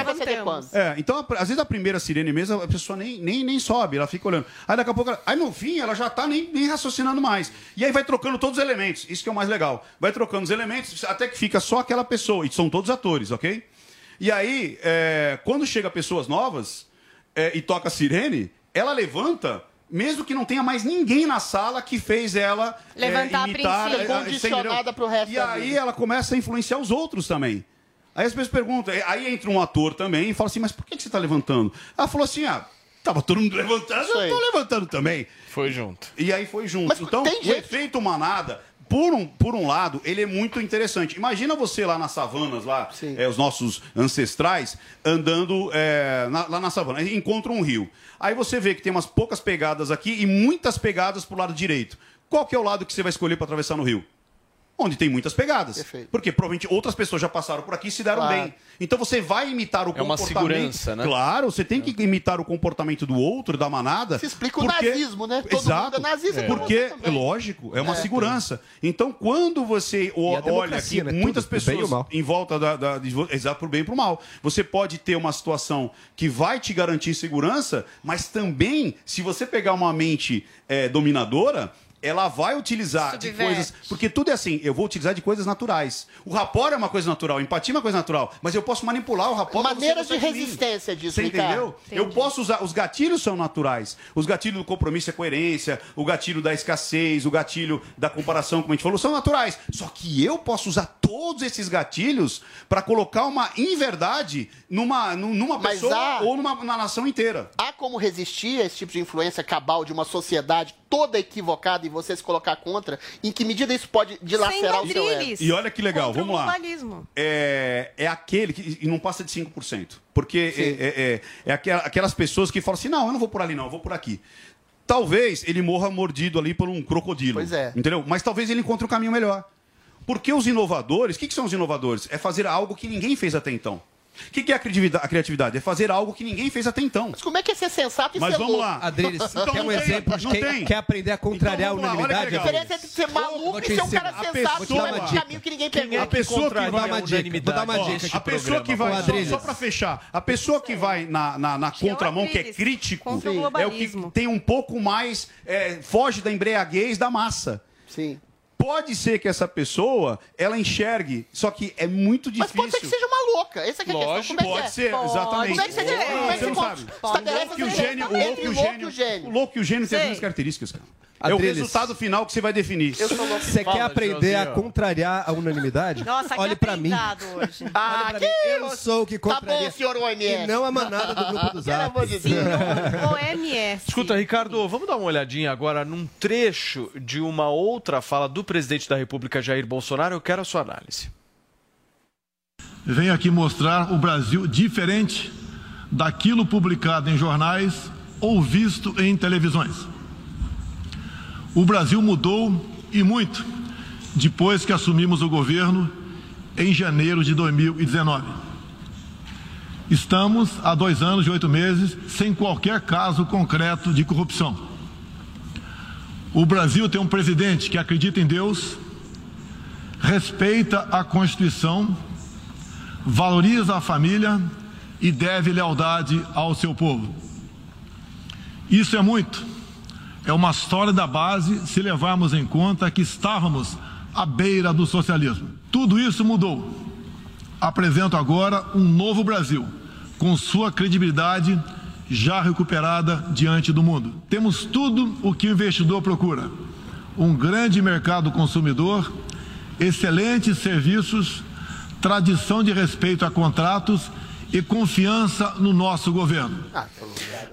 é. É, então a- às vezes a primeira sirene mesmo, a pessoa nem, nem, nem sobe, ela fica olhando. Aí daqui a pouco, ela, aí no fim, ela já tá nem, nem raciocinando mais. E aí vai trocando todos os elementos, isso que é o mais legal. Vai trocando os elementos até que fica só aquela pessoa, e são todos atores, ok? E aí, é, quando chega pessoas novas é, e toca a sirene, ela levanta. Mesmo que não tenha mais ninguém na sala que fez ela é, Levantar a imitar, princípio. é, é, Condicionada entendeu? pro resto E aí vida. ela começa a influenciar os outros também. Aí as pessoas perguntam, aí entra um ator também e fala assim, mas por que que você está levantando? Ela falou assim, ah, tava todo mundo levantando, eu tô levantando também. Foi junto. E aí foi junto. então, o efeito manada, por um, por um lado, ele é muito interessante. Imagina você lá nas savanas, lá, é, os nossos ancestrais, andando é, na- lá na savana, e encontra um rio. Aí você vê que tem umas poucas pegadas aqui e muitas pegadas pro lado direito. Qual que é o lado que você vai escolher para atravessar no rio? Onde tem muitas pegadas. Porque provavelmente outras pessoas já passaram por aqui e se deram Claro. bem. Então você vai imitar o É uma comportamento. segurança, né? Claro, você tem que imitar o comportamento do outro, da manada. Se explica o porque- nazismo, né? Todo Exato. mundo é nazista, como Porque, lógico, é uma É. segurança. Então, quando você o- olha que né? muitas Tudo, o pessoas em volta da, da de exato pro bem e pro mal, você pode ter uma situação que vai te garantir segurança, mas também, se você pegar uma mente eh, dominadora, ela vai utilizar de Subverte. coisas. Porque tudo é assim, eu vou utilizar de coisas naturais. O rapor é uma coisa natural, a empatia é uma coisa natural, mas eu posso manipular o rapor Maneiras de resistência disso, Você Ricardo. entendeu? Eu posso usar. Os gatilhos são naturais. Os gatilhos do compromisso e coerência, o gatilho da escassez, o gatilho da comparação, como a gente falou, são naturais. Só que eu posso usar todos esses gatilhos para colocar uma inverdade numa, nu- numa pessoa há- ou numa, na nação inteira. Há como resistir a esse tipo de influência cabal de uma sociedade toda equivocada e você se colocar contra? Em que medida isso pode dilacerar o seu ego? E olha que legal, vamos lá. é, é aquele que e não passa de 5%. Porque é, é, é, é aquela- aquelas pessoas que falam assim: não, eu não vou por ali, não, eu vou por aqui. Talvez ele morra mordido ali por um crocodilo. Pois é. Entendeu? Mas talvez ele encontre um caminho melhor. Porque os inovadores, o que, que são os inovadores? É fazer algo que ninguém fez até então. O que, que é a criatividade? a criatividade? É fazer algo que ninguém fez até então. Mas como é que é ser sensato e Mas ser vamos louco? lá. Adriles, Então quer um tem, exemplo de não quem tem. quer aprender a contrariar Então a vamos lá, olha que unanimidade? legal. A diferença entre ser maluco e ser um cara A sensato pessoa- que dar vai uma caminho que ninguém Quem pegou. é A pessoa que vai uma dica, vou dar uma dica A pessoa que vai, Ô, só, Adriles. só pra fechar, a pessoa que vai na, na, na contramão, que é Adriles, crítico, contra o é o que globalismo. tem um pouco mais, é, foge da embriaguez da massa. Sim. Pode ser que essa pessoa, ela enxergue, só que é muito Mas difícil. pode ser que seja maluco louca. Essa que é a questão. Como é que pode é? ser, exatamente. Como é que você, como é que você sabe. estabelece O louco e gênio, o louco e o louco gênio, o gênio. o louco e o gênio tem as mesmas características, cara. É o Adriles. resultado final que você vai definir. Eu sou louco. Você quer aprender a contrariar a unanimidade? Nossa, Olhe que pra mim. hoje. Ah, Olha pra mim, eu sou o que Tá contraria. bom, senhor OMS. E não a manada do grupo do Pelo Zap. amor de Deus. OMS. Escuta, Ricardo, vamos dar uma olhadinha agora num trecho de uma outra fala do presidente da República, Jair Bolsonaro. Eu quero a sua análise. Venho aqui mostrar o Brasil diferente daquilo publicado em jornais ou visto em televisões. O Brasil mudou e muito depois que assumimos o governo em janeiro de 2019. Estamos há dois anos e oito meses sem qualquer caso concreto de corrupção. O Brasil tem um presidente que acredita em Deus, respeita a Constituição, valoriza a família e deve lealdade ao seu povo. Isso é muito. É uma história da base se levarmos em conta que estávamos à beira do socialismo. Tudo isso mudou. Apresento agora um novo Brasil, com sua credibilidade já recuperada diante do mundo. Temos tudo o que o investidor procura: um grande mercado consumidor, excelentes serviços, tradição de respeito a contratos e confiança no nosso governo.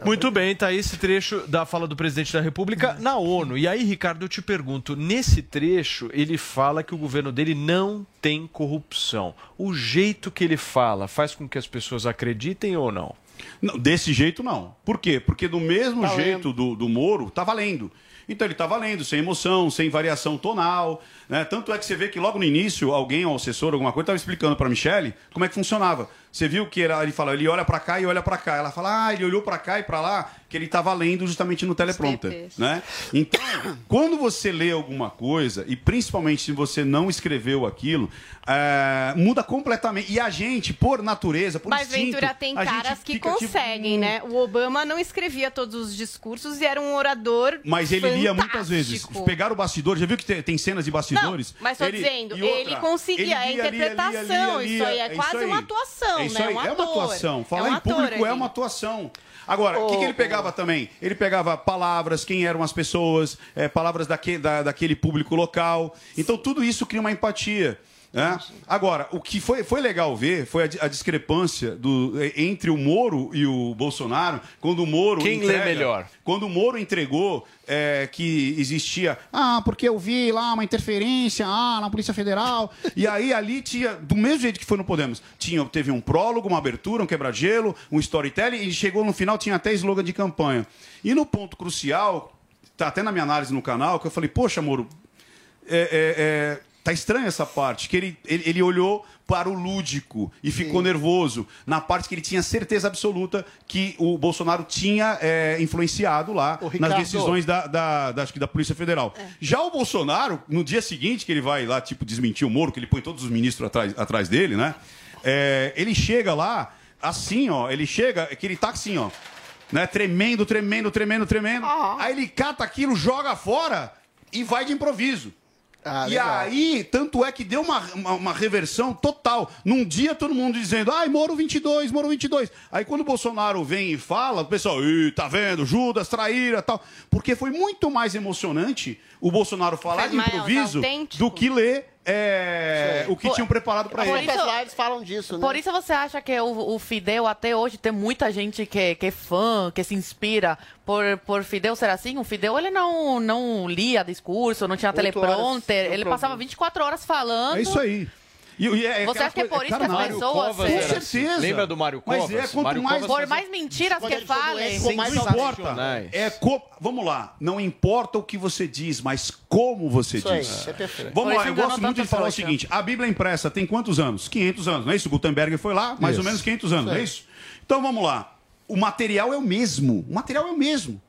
Muito bem, tá aí esse trecho da fala do presidente da República na ONU. E aí, Ricardo, eu te pergunto, nesse trecho ele fala que o governo dele não tem corrupção. O jeito que ele fala faz com que as pessoas acreditem ou não? Não, desse jeito não. Por quê? Porque do mesmo Tá jeito do, do Moro, tá valendo. Então ele tá valendo, sem emoção, sem variação tonal. Né? Tanto é que você vê que logo no início, alguém, um assessor, alguma coisa, estava explicando para Michelle como é que funcionava. Você viu que era, ele fala, ele olha para cá e olha para cá. Ela fala, ah, ele olhou para cá e para lá, que ele estava lendo justamente no teleprompter. Né? Então, quando você lê alguma coisa, e principalmente se você não escreveu aquilo, é, muda completamente. E a gente, por natureza, por Mas instinto, Ventura tem a caras que tipo, conseguem, né? O Obama não escrevia todos os discursos e era um orador. Mas ele lia muitas vezes. fantástico. Pegar o bastidor, já viu que tem, tem cenas de bastidores? Não, mas tô Ele- dizendo, outra, ele conseguia, ele é lia, lia, interpretação, lia, lia, isso aí é lia, quase isso uma aí. Atuação, É isso né? aí, Um é uma atuação. Falar É um em público é uma atuação. Agora, o que, que ele pegava também? Ele pegava palavras, quem eram as pessoas, é, palavras daque, da- daquele público local. Então, tudo isso cria uma empatia. Né? Agora, o que foi, foi legal ver foi a, a discrepância do, entre o Moro e o Bolsonaro, quando o Moro. Quem lê melhor? Quando o Moro entregou é, que existia. Ah, porque eu vi lá uma interferência ah, na Polícia Federal. e aí ali tinha, do mesmo jeito que foi no Podemos, tinha, teve um prólogo, uma abertura, um quebra-gelo, um storytelling, e chegou no final, tinha até slogan de campanha. E no ponto crucial, tá até na minha análise no canal, que eu falei, poxa, Moro, é, é, é, tá estranha essa parte, que ele, ele, ele olhou para o lúdico e ficou nervoso na parte que ele tinha certeza absoluta que o Bolsonaro tinha é, influenciado lá nas decisões da, da, da, acho que da Polícia Federal. Já o Bolsonaro, no dia seguinte que ele vai lá, tipo, desmentir o Moro, que ele põe todos os ministros atrás, atrás dele, né? É, ele chega lá, assim, ó, ele chega, que ele tá assim, ó, né? Tremendo, tremendo, tremendo, tremendo. Aí ele cata aquilo, joga fora e vai de improviso. E legal. aí, tanto é que deu uma, uma, uma reversão total. Num dia, todo mundo dizendo, ai, Moro 22, Moro 22. Aí, quando o Bolsonaro vem e fala, o pessoal, Ih, tá vendo, Judas, traíra tal. Porque foi muito mais emocionante o Bolsonaro falar de improviso do que ler é, o que Por- tinham preparado para por ele. isso- Eles falam disso, né? Por isso você acha que o, o Fidel até hoje tem muita gente que, que é fã, que se inspira por, por Fidel ser assim? O Fidel ele não, não lia discurso, não tinha teleprompter, ele passava 24 horas falando. É isso aí. E, e é Você acha que é por isso que cara, as pessoas- Covas Com certeza. assim. Lembra do Mário Mas Covas? é, quanto Mário mais... Por mais mentiras que falem. Sim, não importa. É co... Vamos lá. Não importa o que você diz, mas como você Isso diz. é perfeito. Vamos lá, eu gosto muito de falar o seguinte: a Bíblia impressa tem quantos anos? 500 anos, não é isso? Gutenberg foi lá, mais Isso. ou menos 500 anos, não é isso? Então vamos lá. O material é o mesmo. O material é o mesmo.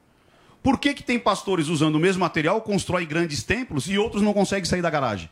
Por que, que tem pastores usando o mesmo material, constrói grandes templos e outros não conseguem sair da garagem?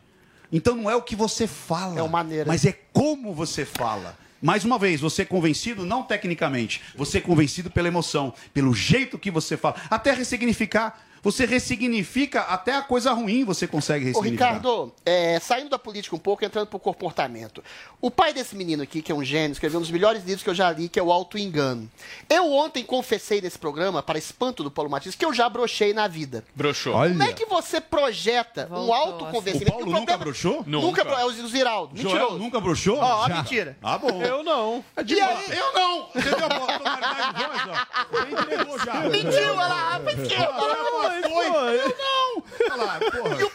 Então não é o que você fala, é maneira. mas é como você fala. Mais uma vez, você é convencido não tecnicamente, você é convencido pela emoção, pelo jeito que você fala, até ressignificar Você ressignifica até a coisa ruim, você consegue Ô, ressignificar. Ricardo, é, saindo da política um pouco, entrando pro comportamento. O pai desse menino aqui, que é um gênio, escreveu um dos melhores livros que eu já li, que é o Auto Engano. Eu ontem confessei nesse programa, para espanto do Paulo Matias, que eu já brochei na vida. Broxou. Como é que você projeta um autoconvencimento? O Paulo E nunca broxou? Nunca, bro- é o Ziraldo. Joel Mentiroso. nunca broxou? Ó, mentira. Ah, bom. Eu não. E aí? Eu não! Você viu a voz, ó? Já. Mentiu, olha lá, mentiu. Eu não! Olha lá, porra. E o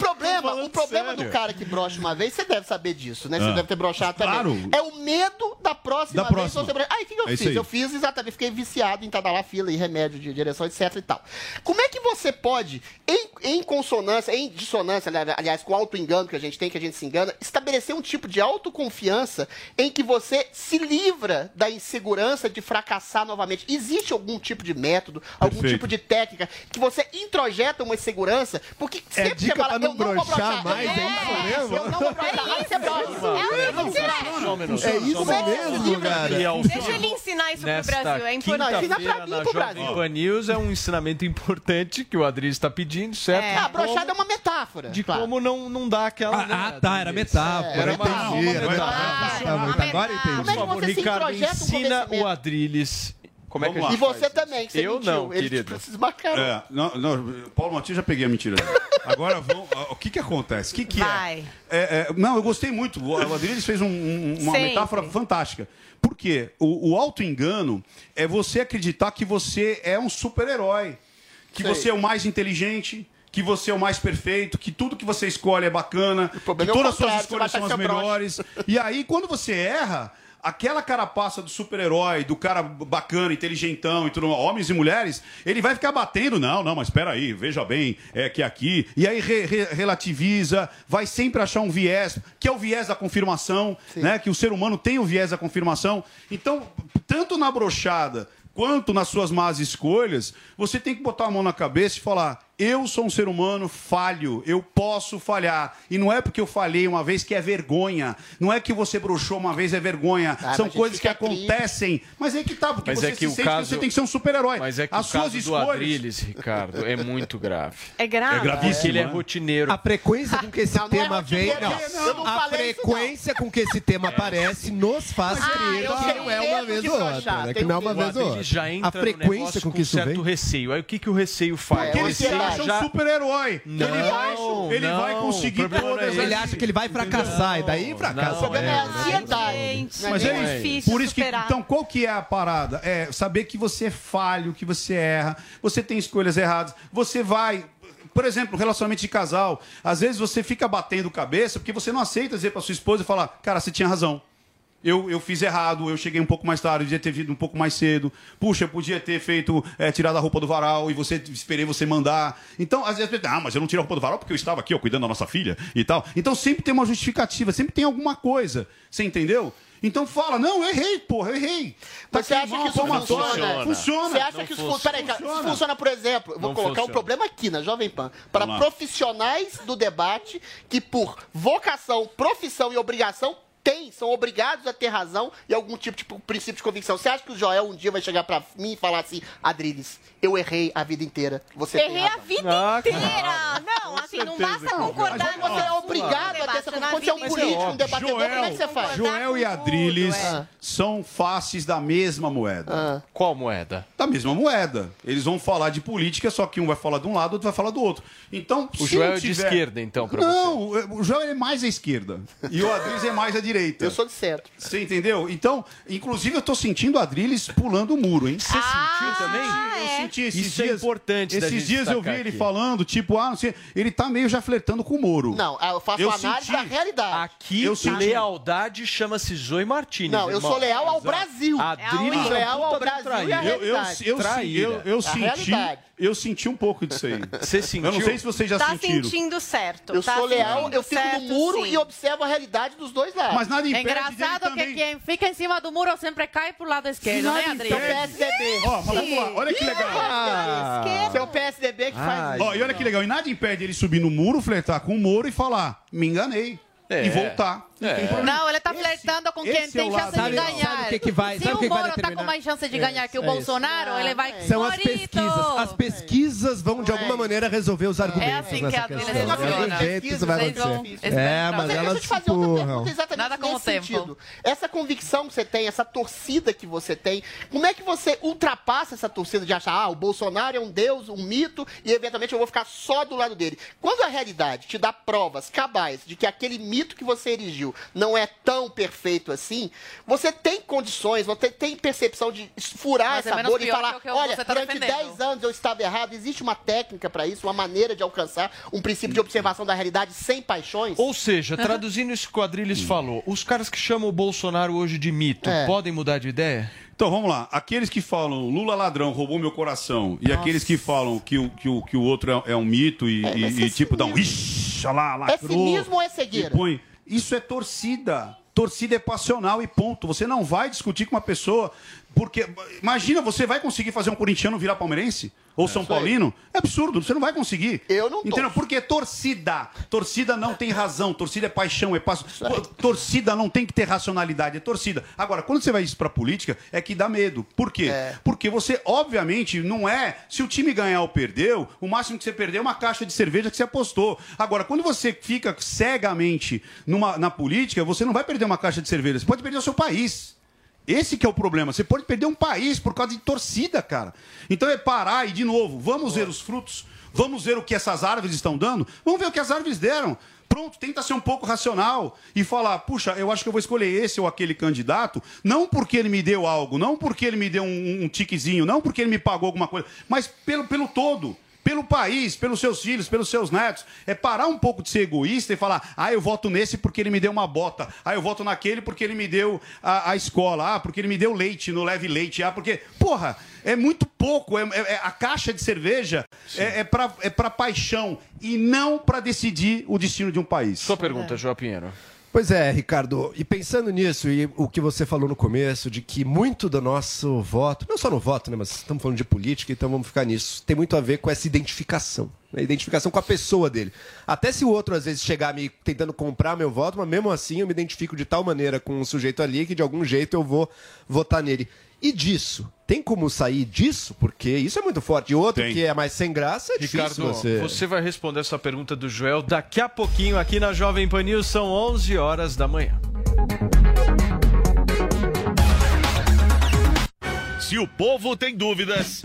problema, falando o problema sério. do cara que brocha uma vez, você deve saber disso, né? Você Ah. deve ter brochado também. Claro. É o medo próxima Da vez próxima. você brochar. Aí o que, que eu É fiz? aí. Eu fiz exatamente, fiquei viciado em estar lá fila e remédio de direção, etc e tal. Como é que você pode, em, em consonância, em dissonância, ali- aliás, com o auto-engano que a gente tem, que a gente se engana, estabelecer um tipo de autoconfiança em que você se livra da insegurança de fracassar novamente? Existe algum tipo de método, algum Perfeito. tipo de técnica que você introjeta uma insegurança? Porque É sempre dica você fala, pra não eu não vou broxar. mais, é isso mesmo? Eu não vou broxar. Aí você brocha. É Só um minuto. É isso minuto. Mesmo, cara. E ao Deixa ele ensinar isso pro Brasil, é importante. quinta-feira na Jovem Pan News é um ensinamento importante que o Adriles está pedindo, certo? É. Ah, brochada é uma metáfora. De claro. como não, não dá aquela... Ah, ah, tá, era metáfora. Era uma, entendi, uma metáfora. Tá agora eu entendi. Por favor, Ricardo, ensina o Adriles como é que a Vamos gente. E você também, que você Eu mentiu. não, Ele querido. te desmarcaram. É, não, não, Paulo Matias já peguei a mentira. dele. Agora vamos. O que que acontece? O que, que Vai. é? É, é, Não, eu gostei muito. O Adriles fez um- um- uma Sempre. metáfora fantástica. Por quê? O, o auto-engano é você acreditar que você é um super-herói. Que Sei. você é o mais inteligente. Que você é o mais perfeito, que tudo que você escolhe é bacana, que problema é o todas as suas contrário, você vai escolhas são achar as que é broxa. melhores. E aí, quando você erra, aquela carapaça do super-herói, do cara bacana, inteligentão e tudo, homens e mulheres, ele vai ficar batendo. Não, não, mas espera aí, veja bem, é que aqui. E aí re- re- relativiza, vai sempre achar um viés, que é o viés da confirmação, né? Que o ser humano tem o viés da confirmação. Então, tanto na brochada quanto nas suas más escolhas, você tem que botar a mão na cabeça e falar: eu sou um ser humano falho, eu posso falhar. E não é porque eu falhei uma vez que é vergonha. Não é que você broxou uma vez é vergonha. Ah, São coisas que acontecem. Mas é que tá, porque Mas você é que se o sente caso- que você tem que ser um super-herói. Mas é que As o suas caso do escolhas. Adriles, Ricardo, é muito grave. É grave. É gravíssimo. Porque ele é rotineiro. A frequência com que esse Não, não é tema vem. Não, não a frequência com que esse tema aparece nos faz Ah, crer eu que não é uma vez ou outra. né? Que não é uma vez ou Ele outra. já entra A frequência negócio com que isso certo vem. receio. Aí o que, que o receio faz? Porque O ele acha já- um super-herói. Ele vai, ele não, vai conseguir é todas. Ele acha que ele vai fracassar, e daí fracassa. O problema é a mesmo. ansiedade. Gente, Mas é é difícil Por isso que, então, qual que é a parada? É saber que você é falho, que você erra, você tem escolhas erradas, você vai. Por exemplo, relacionamento de casal. Às vezes você fica batendo cabeça porque você não aceita dizer pra sua esposa e falar, cara, você tinha razão. Eu, eu fiz errado, eu cheguei um pouco mais tarde, eu devia ter vindo um pouco mais cedo. Puxa, eu podia ter feito, é, tirado a roupa do varal e você esperei você mandar. Então, às vezes, ah, mas eu não tirei a roupa do varal porque eu estava aqui, ó, cuidando da nossa filha e tal. Então sempre tem uma justificativa, sempre tem alguma coisa. Você entendeu? Então fala, não, eu errei, porra, eu errei. Tá Mas você acha mal, que isso funciona? Funciona. Você acha Não que isso funciona. Peraí, cara, isso Funciona. funciona, por exemplo, vou Não colocar um funciona. problema aqui na Jovem Pan, para profissionais do debate que, por vocação, profissão e obrigação, têm, são obrigados a ter razão e algum tipo de princípio de convicção. Você acha que o Joel um dia vai chegar pra mim e falar assim, Adriles, eu errei a vida inteira, você Errei a vida Ah, inteira. Não, assim, não basta concordar. Mas você é obrigado a ter essa Quando você é um político, um debatedor, como é que você faz? Joel e Adriles é. são faces da mesma moeda. Ah. Qual moeda? Da mesma moeda. Eles vão falar de política, só que um vai falar de um lado, outro vai falar do outro. Então, O se Joel não é de tiver- esquerda, então, pra Não, o Joel é mais à esquerda. E o Adriles é mais à direita. Eu sou de certo. Você entendeu? Então, inclusive, eu tô sentindo o Adriles pulando o muro, hein? Você Ah, sentiu também? é. Eu senti esses Isso é dias. importante da Esses gente dias eu vi ele aqui. falando, tipo, ah, não sei. Ele tá meio já flertando com o Moro. Não, eu faço Eu análise senti. da realidade. Aqui, Eu senti. lealdade chama-se Zoe Martinez. Não, eu irmão. sou leal ao Brasil. Adriles É é leal ao Brasil e Eu, eu, realidade. eu, eu, eu A senti. Eu senti um pouco disso aí. *laughs* Você sentiu? Eu não sei se vocês já Tá sentiram. sentindo certo. Eu tá sou leal, sentindo eu fico no certo, muro sim. e observo a realidade dos dois lados. Mas nada É impede dele engraçado que também. quem fica em cima do muro sempre cai pro lado esquerdo, Nada né. Adriano? PSDB. Ó, mas vamos lá, olha que legal. Ah, Seu PSDB que faz isso. Ó, e olha que legal, e nada impede ele subir no muro, flertar com o Moro e falar: me enganei. e voltar. Problema. Não, ele tá flertando com quem é tem o chance lado- de Sabe- ganhar. sabe o que que vai- Se sabe o que que vai Moro tá com mais chance de ganhar que o É isso. Bolsonaro, ele vai. São as pesquisas. As pesquisas vão, de alguma maneira, resolver os argumentos assim que nessa a vida questão. De funciona. jeito isso vai acontecer. É, mas Deixa eu elas te fazer outra empurram. pergunta exatamente Nada nesse o tempo. sentido. Essa convicção que você tem, essa torcida que você tem, como é que você ultrapassa essa torcida de achar, ah, o Bolsonaro é um deus, um mito, e eventualmente eu vou ficar só do lado dele? Quando a realidade te dá provas cabais de que aquele mito que você erigiu não é tão perfeito assim, você tem condições, você tem percepção de furar Mas é essa menos bolha e falar, que olha, tá durante defendendo." 10 anos eu estava errado, existe uma técnica para isso, uma maneira de alcançar um princípio de observação da realidade sem paixões? Ou seja, traduzindo isso que o Adriles falou, os caras que chamam o Bolsonaro hoje de mito É. podem mudar de ideia? Então vamos lá. Aqueles que falam Lula ladrão, roubou meu coração, e aqueles que falam que o, que o, que o outro é, é um mito e, e- e, tipo dá um ixi, olha lá, É cinismo ou é cegueira? e põe- Isso é torcida. Torcida é passional e ponto. Você não vai discutir com uma pessoa. Porque, imagina, você vai conseguir fazer um corintiano virar palmeirense? Ou São isso aí. Paulino? É absurdo, você não vai conseguir. Eu não Entendeu? Porque torcida. Torcida não tem razão. Torcida é paixão, é passo. Torcida não tem que ter racionalidade, é torcida. Agora, quando você vai isso pra política, é que dá medo. Por quê? É. Porque você, obviamente, não é. Se o time ganhar ou perdeu, o máximo que você perdeu é uma caixa de cerveja que você apostou. Agora, quando você fica cegamente numa, na política, você não vai perder uma caixa de cerveja, você pode perder o seu país. Esse que é o problema. Você pode perder um país por causa de torcida, cara. Então é parar e, de novo, vamos ver os frutos, vamos ver o que essas árvores estão dando, vamos ver o que as árvores deram. Pronto, tenta ser um pouco racional e falar, puxa, eu acho que eu vou escolher esse ou aquele candidato, não porque ele me deu algo, não porque ele me deu um, um tiquezinho, não porque ele me pagou alguma coisa, mas pelo, pelo todo. Pelo país, pelos seus filhos, pelos seus netos. É parar um pouco de ser egoísta e falar: ah, eu voto nesse porque ele me deu uma bota. Ah, eu voto naquele porque ele me deu a, a escola. Ah, porque ele me deu leite no leve leite. Ah, porque. Porra, é muito pouco. É, é- é- a caixa de cerveja é, é, pra, é pra paixão e não pra decidir o destino de um país. Sua pergunta, João Pinheiro. Pois é, Ricardo, e pensando nisso, e o que você falou no começo, de que muito do nosso voto, não só no voto, né, mas estamos falando de política, então vamos ficar nisso, tem muito a ver com essa identificação, né, identificação com a pessoa dele. Até se o outro, às vezes, chegar me tentando comprar meu voto, mas mesmo assim eu me identifico de tal maneira com o sujeito ali que de algum jeito eu vou votar nele. E disso? Tem como sair disso? Porque isso é muito forte. E outro que é mais sem graça, é Ricardo, difícil você... você vai responder essa pergunta do Joel daqui a pouquinho aqui na Jovem Pan News, são 11 horas da manhã. Se o povo tem dúvidas,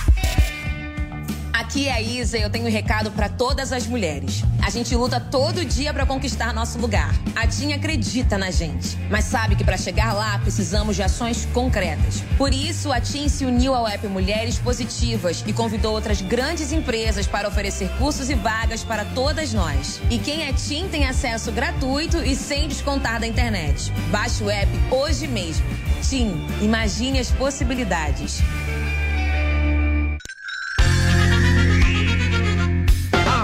Aqui é a Isa e eu tenho um recado pra todas as mulheres. A gente luta todo dia pra conquistar nosso lugar. A TIM acredita na gente, mas sabe que pra chegar lá precisamos de ações concretas. Por isso, a TIM se uniu ao app Mulheres Positivas e convidou outras grandes empresas para oferecer cursos e vagas para todas nós. E quem é TIM tem acesso gratuito e sem descontar da internet. Baixe o app hoje mesmo. TIM, imagine as possibilidades.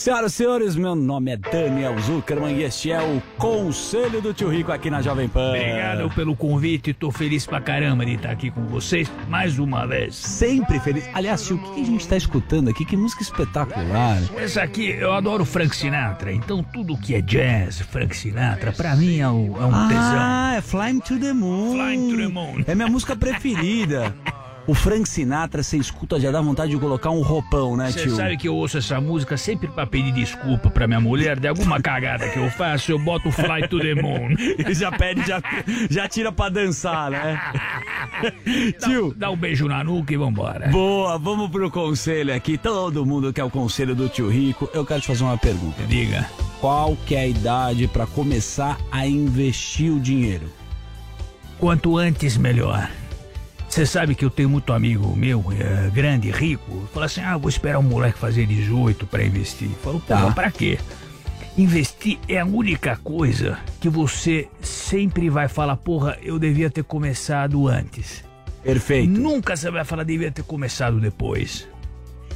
Senhoras e senhores, meu nome é Daniel Zuckerman e este é o Conselho do Tio Rico aqui na Jovem Pan. Obrigado pelo convite, tô feliz pra caramba de estar aqui com vocês mais uma vez. Sempre feliz. Aliás, tio, o que a gente tá escutando aqui? Que música espetacular. Essa aqui, eu adoro Frank Sinatra, então tudo que é jazz, Frank Sinatra, pra mim é um, é um tesão. Ah, é Flying to the Moon. Flying to the Moon. É minha música preferida. *laughs* O Frank Sinatra, você escuta, já dá vontade de colocar um roupão, né, Você tio? sabe que eu ouço essa música sempre pra pedir desculpa pra minha mulher de alguma cagada que eu faço, eu boto Fly to the Moon. Ele *laughs* já pede, já, já tira pra dançar, né? *laughs* Tio. Dá um beijo na nuca e vambora. Boa, vamos pro conselho aqui. Todo mundo quer o conselho do tio Rico. Eu quero te fazer uma pergunta. Diga. Qual que é a idade pra começar a investir o dinheiro? Quanto antes, melhor. Você sabe que eu tenho muito amigo meu, é, grande, rico, fala assim: ah, vou esperar um moleque fazer 18 pra investir. Falou, pô, Tá. mas pra quê? Investir é a única coisa que você sempre vai falar, porra, eu devia ter começado antes. Perfeito. Nunca você vai falar, devia ter começado depois.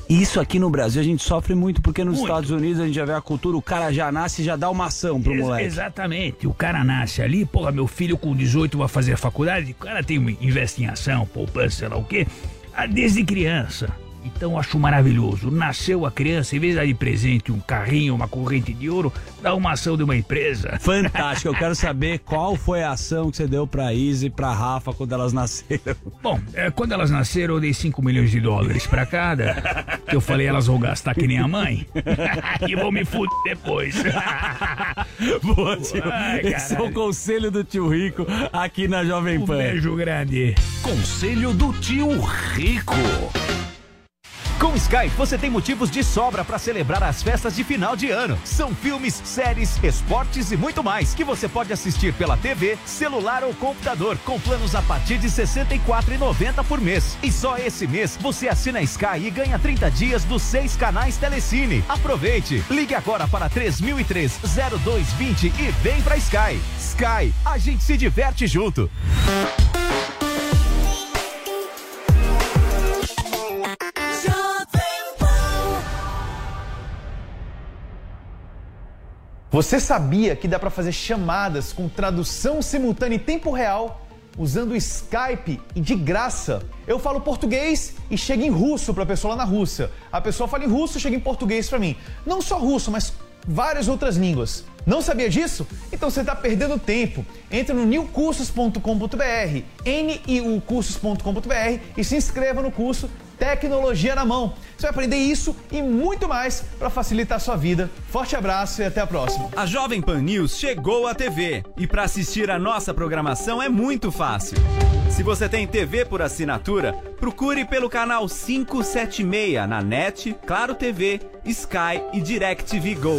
Isso aqui no Brasil a gente sofre muito, porque nos Muito. Estados Unidos a gente já vê a cultura, o cara já nasce e já dá uma ação pro Ex- moleque. Exatamente. O cara nasce ali, porra, meu filho com 18 vai fazer a faculdade, o cara tem investe em ação, poupança, sei lá o quê, ah, desde criança. Então eu acho maravilhoso. Nasceu a criança, em vez de dar de presente um carrinho, uma corrente de ouro, dá uma ação de uma empresa. Fantástico, eu quero saber qual foi a ação que você deu pra Isa e pra Rafa quando elas nasceram. Bom, é, quando elas nasceram, eu dei 5 milhões de dólares pra cada. Que eu falei, elas vão gastar que nem a mãe. *laughs* e vão me fuder depois. *laughs* Boa, tio. Ai, Esse é o conselho do tio Rico aqui na Jovem Um Pan. beijo grande. Conselho do tio Rico. Com Sky, você tem motivos de sobra para celebrar as festas de final de ano. São filmes, séries, esportes e muito mais que você pode assistir pela TV, celular ou computador com planos a partir de R$ 64,90 por mês. E só esse mês você assina Sky e ganha 30 dias dos seis canais Telecine. Aproveite! Ligue agora para 3003 0220 e vem pra Sky. Sky, a gente se diverte junto. Você sabia que dá para fazer chamadas com tradução simultânea em tempo real usando Skype e de graça? Eu falo português e chega em russo para a pessoa lá na Rússia. A pessoa fala em russo chega em português para mim. Não só russo, mas várias outras línguas. Não sabia disso? Então você está perdendo tempo. Entre no newcursos.com.br, niucursos.com.br e se inscreva no curso Tecnologia na Mão. Você vai aprender isso e muito mais para facilitar a sua vida. Forte abraço e até a próxima. A Jovem Pan News chegou à TV e para assistir a nossa programação é muito fácil. Se você tem TV por assinatura, procure pelo canal 576 na NET, Claro TV, Sky e DirecTV Go.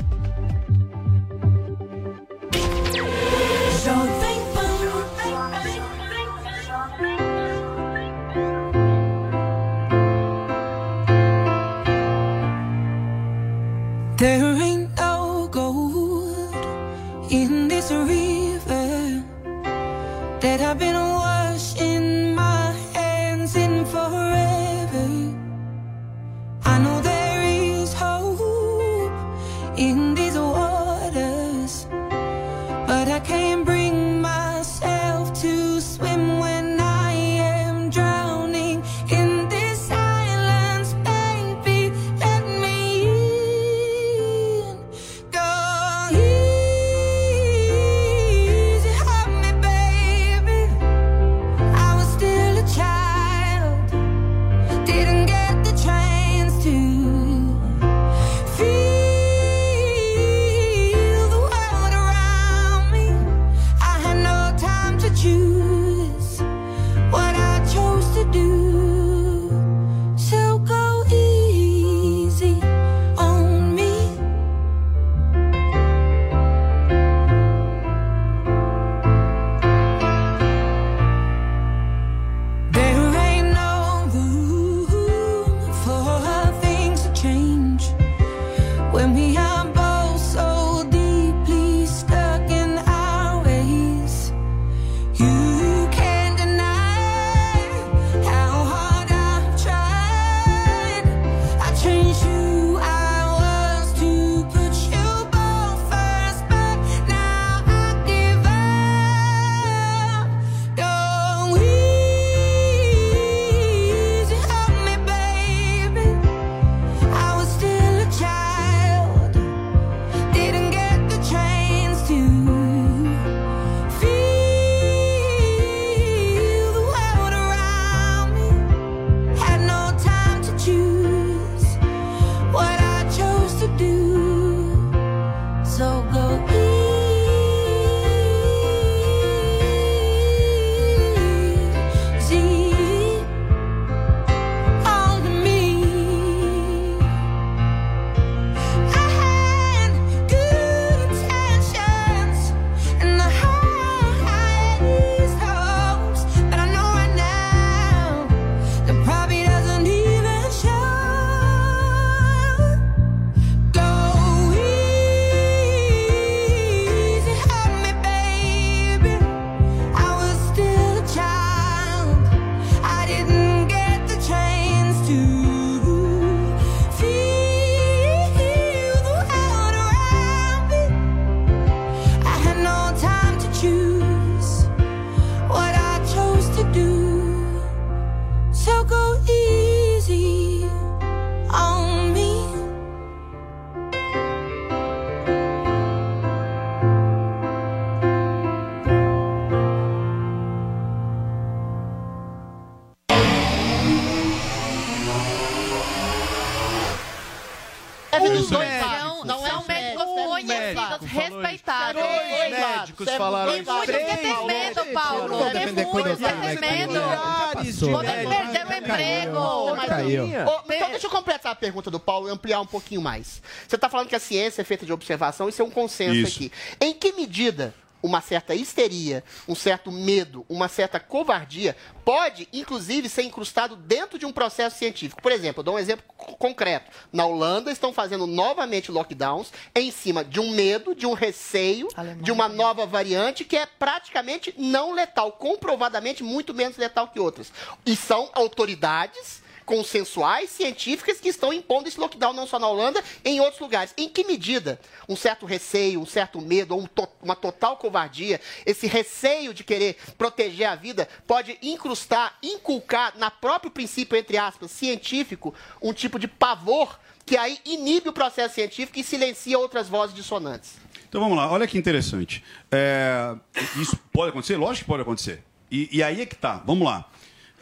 Medo. Milhares de Podem médicos. perder o emprego. Mas- Caiu. Então deixa eu completar a pergunta do Paulo e ampliar um pouquinho mais. Você está falando que a ciência é feita de observação, isso é um consenso Isso. aqui. Em que medida uma certa histeria, um certo medo, uma certa covardia pode, inclusive, ser incrustado dentro de um processo científico? Por exemplo, eu dou um exemplo concreto. Na Holanda estão fazendo novamente lockdowns em cima de um medo, de um receio, de uma nova variante que é praticamente não letal, comprovadamente muito menos letal que outras. E são autoridades consensuais, científicas, que estão impondo esse lockdown não só na Holanda, em outros lugares. Em que medida um certo receio, um certo medo, ou um to- uma total covardia, esse receio de querer proteger a vida, pode incrustar, inculcar na próprio princípio, entre aspas, científico, um tipo de pavor que aí inibe o processo científico e silencia outras vozes dissonantes? Então vamos lá, olha que interessante. É, isso pode acontecer? Lógico que pode acontecer. E, e aí é que tá, vamos lá.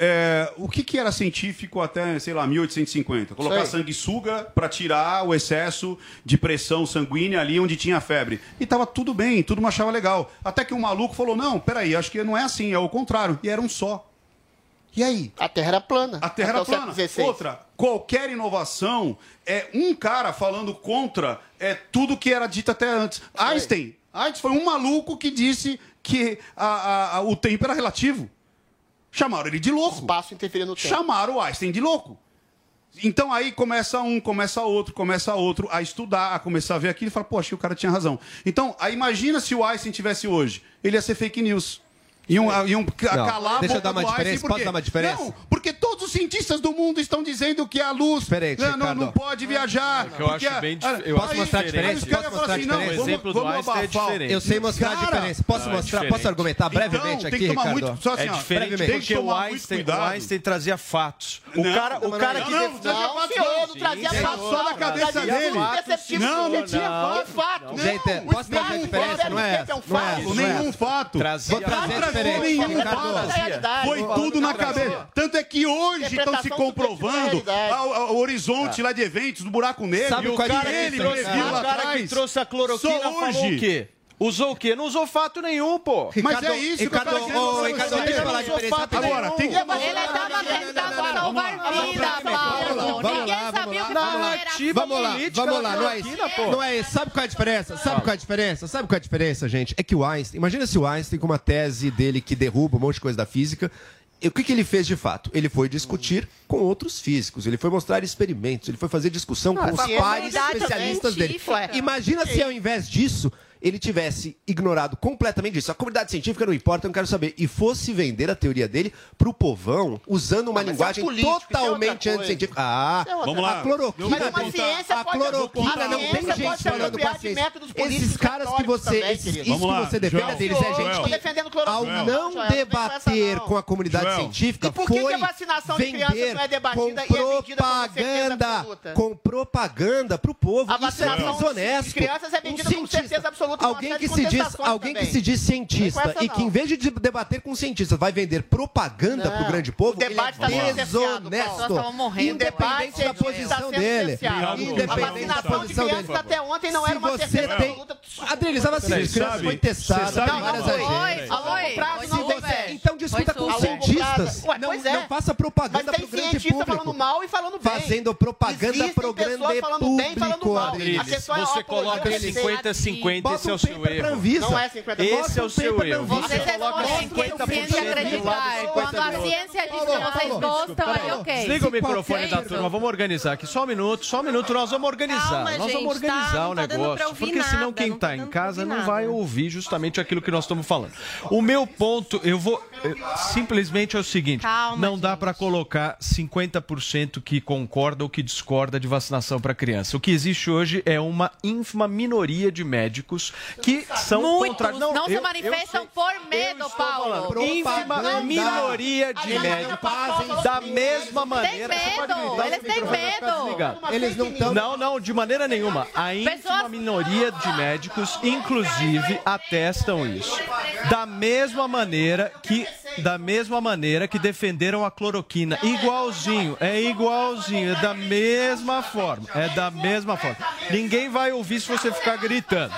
É, o que, que era científico até, sei lá, 1850? Colocar Sei. sanguessuga para tirar o excesso de pressão sanguínea ali onde tinha febre. E tava tudo bem, mundo achava legal. Até que um maluco falou: não, peraí, acho que não é assim, é o contrário. E era um só. E aí? A Terra era plana. A Terra era plana. Outra, qualquer inovação é um cara falando contra é tudo que era dito até antes. Einstein. Einstein foi um maluco que disse que a- a- a- o tempo era relativo. Chamaram ele de louco. Espaço interferindo no tempo. Chamaram o Einstein de louco. Então aí começa um, começa outro, começa outro a estudar, a começar a ver aquilo e fala, pô, acho que o cara tinha razão. Então, aí imagina se o Einstein tivesse hoje. Ele ia ser fake news. Iam, iam ca- Não, calar a deixa eu dar uma diferença, quê? dar uma diferença? Não, porque todos os cientistas do mundo estão dizendo que a luz né, não, não Ricardo. pode viajar. que eu acho a- bem eu aí- Posso mostrar a diferença? Posso mostrar a assim, não, diferença? O vamos- exemplo do vamos Einstein é diferente. Eu sei mostrar a Cara, diferença. Posso Não, é mostrar? diferente. Posso argumentar brevemente Então, tem aqui, que tomar Ricardo? muito- só assim, é ó, diferente brevemente. porque Tem que o tomar muito Einstein, o. Einstein trazia fatos. O Não, cara, o não, cara não, que não, não trazia Não, fatos, não. não só na cabeça dele. Não, não tinha fato. fato? Gente, Não, posso trazer a não, diferença? Não é um Não é não é Nenhum fato. Vou trazer a Não trazia diferença. nenhum fato. Foi tudo na cabeça. Tanto é que hoje estão se Interpretação comprovando a- o horizonte lá de eventos do buraco negro. Sabe e o é cara, ele trouxe, o cara que atrás. trouxe a cloroquina Só falou hoje. o quê? Usou o quê? Não usou fato nenhum, pô. Mas é isso Ricardo, que eu pra Ricardo, deixa eu falar a diferença. Agora, tem que... Ele tava tentando salvar vida, Paulo. Vamos Ninguém lá, sabia o que vamos lá. Narrativa Vamos lá, vamos lá, não é isso. Não é isso. Sabe qual é a diferença? Sabe qual é a diferença? Sabe qual é a diferença, gente? É que o Einstein, imagina se o Einstein com uma tese dele que derruba um monte de coisa da física, o que, que ele fez de fato? Ele foi discutir com outros físicos, ele foi mostrar experimentos, ele foi fazer discussão com os a pares especialistas dele. científica. Imagina se ao invés disso ele tivesse ignorado completamente isso. A comunidade científica não importa, eu não quero saber. E fosse vender a teoria dele pro povão, usando uma mas é linguagem político, é outra totalmente coisa. anticientífica. Ah, é Vamos lá. a cloroquina. Mas uma ciência a pode- cloroquina a não tem gente pode falando com a ciência. métodos políticos Esses caras que você, também, isso que Vamos lá, você defende Joel. deles é gente que, defendendo cloroquina. ao Joel, não não com essa, debater não. com a comunidade Joel. científica, E por que que foi a vacinação de crianças não é debatida com e é vendida propaganda, com propaganda pro povo. A Isso é vacinação desonesto. de crianças é vendida cientista- certeza absoluta, Alguém que se diz, alguém que também. se diz cientista essa, e que em vez de debater com cientistas vai vender propaganda pro grande povo, o debate ele é tá desonesto. Morrendo. Independente O da debate posição está dele. Independente da posição crianças dele. até ontem não Se era uma tem- absoluta. Adriles, a vacina de Você criança sabe- foi testada várias Não, agências. Então discuta com cientistas. Não, é. faça propaganda Mas tem pro grande cientista público. falando mal e falando bem. Fazendo propaganda pro pessoas grande falando bem e falando público, mal. Adriles. A questão é Você coloca apologia 50-50, Bota esse é um o seu erro. Anvisa. Não é 50 Esse é o seu erro. Você Vocês coloca escolhem 50% quem de um lado acreditar. 50% Quando a ciência diz que vocês gostam, aí ok. Desliga o microfone da turma, vamos organizar aqui. Só um minuto, só um minuto, nós vamos organizar. Nós vamos organizar tá? o Não tá negócio. Porque senão quem não tá em casa não vai ouvir justamente aquilo que nós estamos falando. O meu ponto, eu vou. Simplesmente é o seguinte: não dá pra colocar 50% que concorda ou que discorda de vacinação para criança. O que existe hoje é uma ínfima minoria de médicos que são Muitos contra... não, se eu- eu manifestam sei. por medo. Paulo. Ínfima minoria de Aliás, médicos fazem da mesma maneira. Medo, eles têm medo. Eles não estão. Não, não, de maneira nenhuma. A ínfima Pessoas- minoria de médicos, inclusive, atestam isso. Da mesma maneira que da mesma maneira que defenderam a cloroquina. Igualzinho, é igualzinho, é da mesma forma. É da mesma forma. Ninguém vai ouvir se você ficar gritando.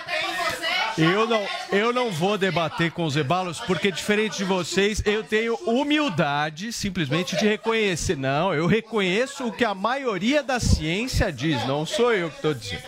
Eu não, eu não vou debater com os Ebalos, porque diferente de vocês, eu tenho humildade simplesmente de reconhecer. Não, eu reconheço o que a maioria da ciência diz, não sou eu que estou dizendo.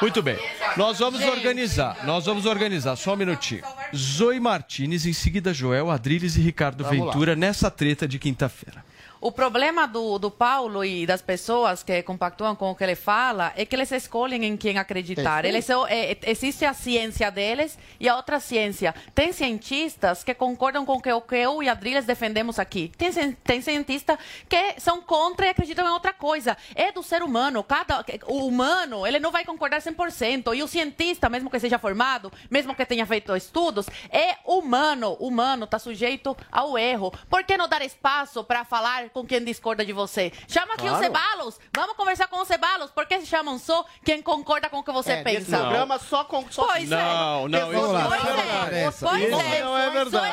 Muito bem, nós vamos organizar, nós vamos organizar, só um minutinho. Zoe Martinez, em seguida Joel, Adriles e Ricardo Vamos lá. Ventura nessa treta de quinta-feira. O problema do, do Paulo e das pessoas que compactuam com o que ele fala é que eles escolhem em quem acreditar. Eles, é, é, existe a ciência deles e a outra ciência. Tem cientistas que concordam com o que, eu e a Adriles defendemos aqui. Tem, tem cientistas que são contra e acreditam em outra coisa. É do ser humano. Cada, o humano, ele não vai concordar 100%. E o cientista, mesmo que seja formado, mesmo que tenha feito estudos, é humano. Humano está sujeito ao erro. Por que não dar espaço para falar com quem discorda de você? Chama aqui Claro. os Cebalos. Vamos conversar com os Cebalos. Por que chamam só quem concorda com o que você É, nesse pensa? programa só com só Pois é. Não, não, Pois isso é. não Pois é é. verdade. Pois Isso é. não é verdade.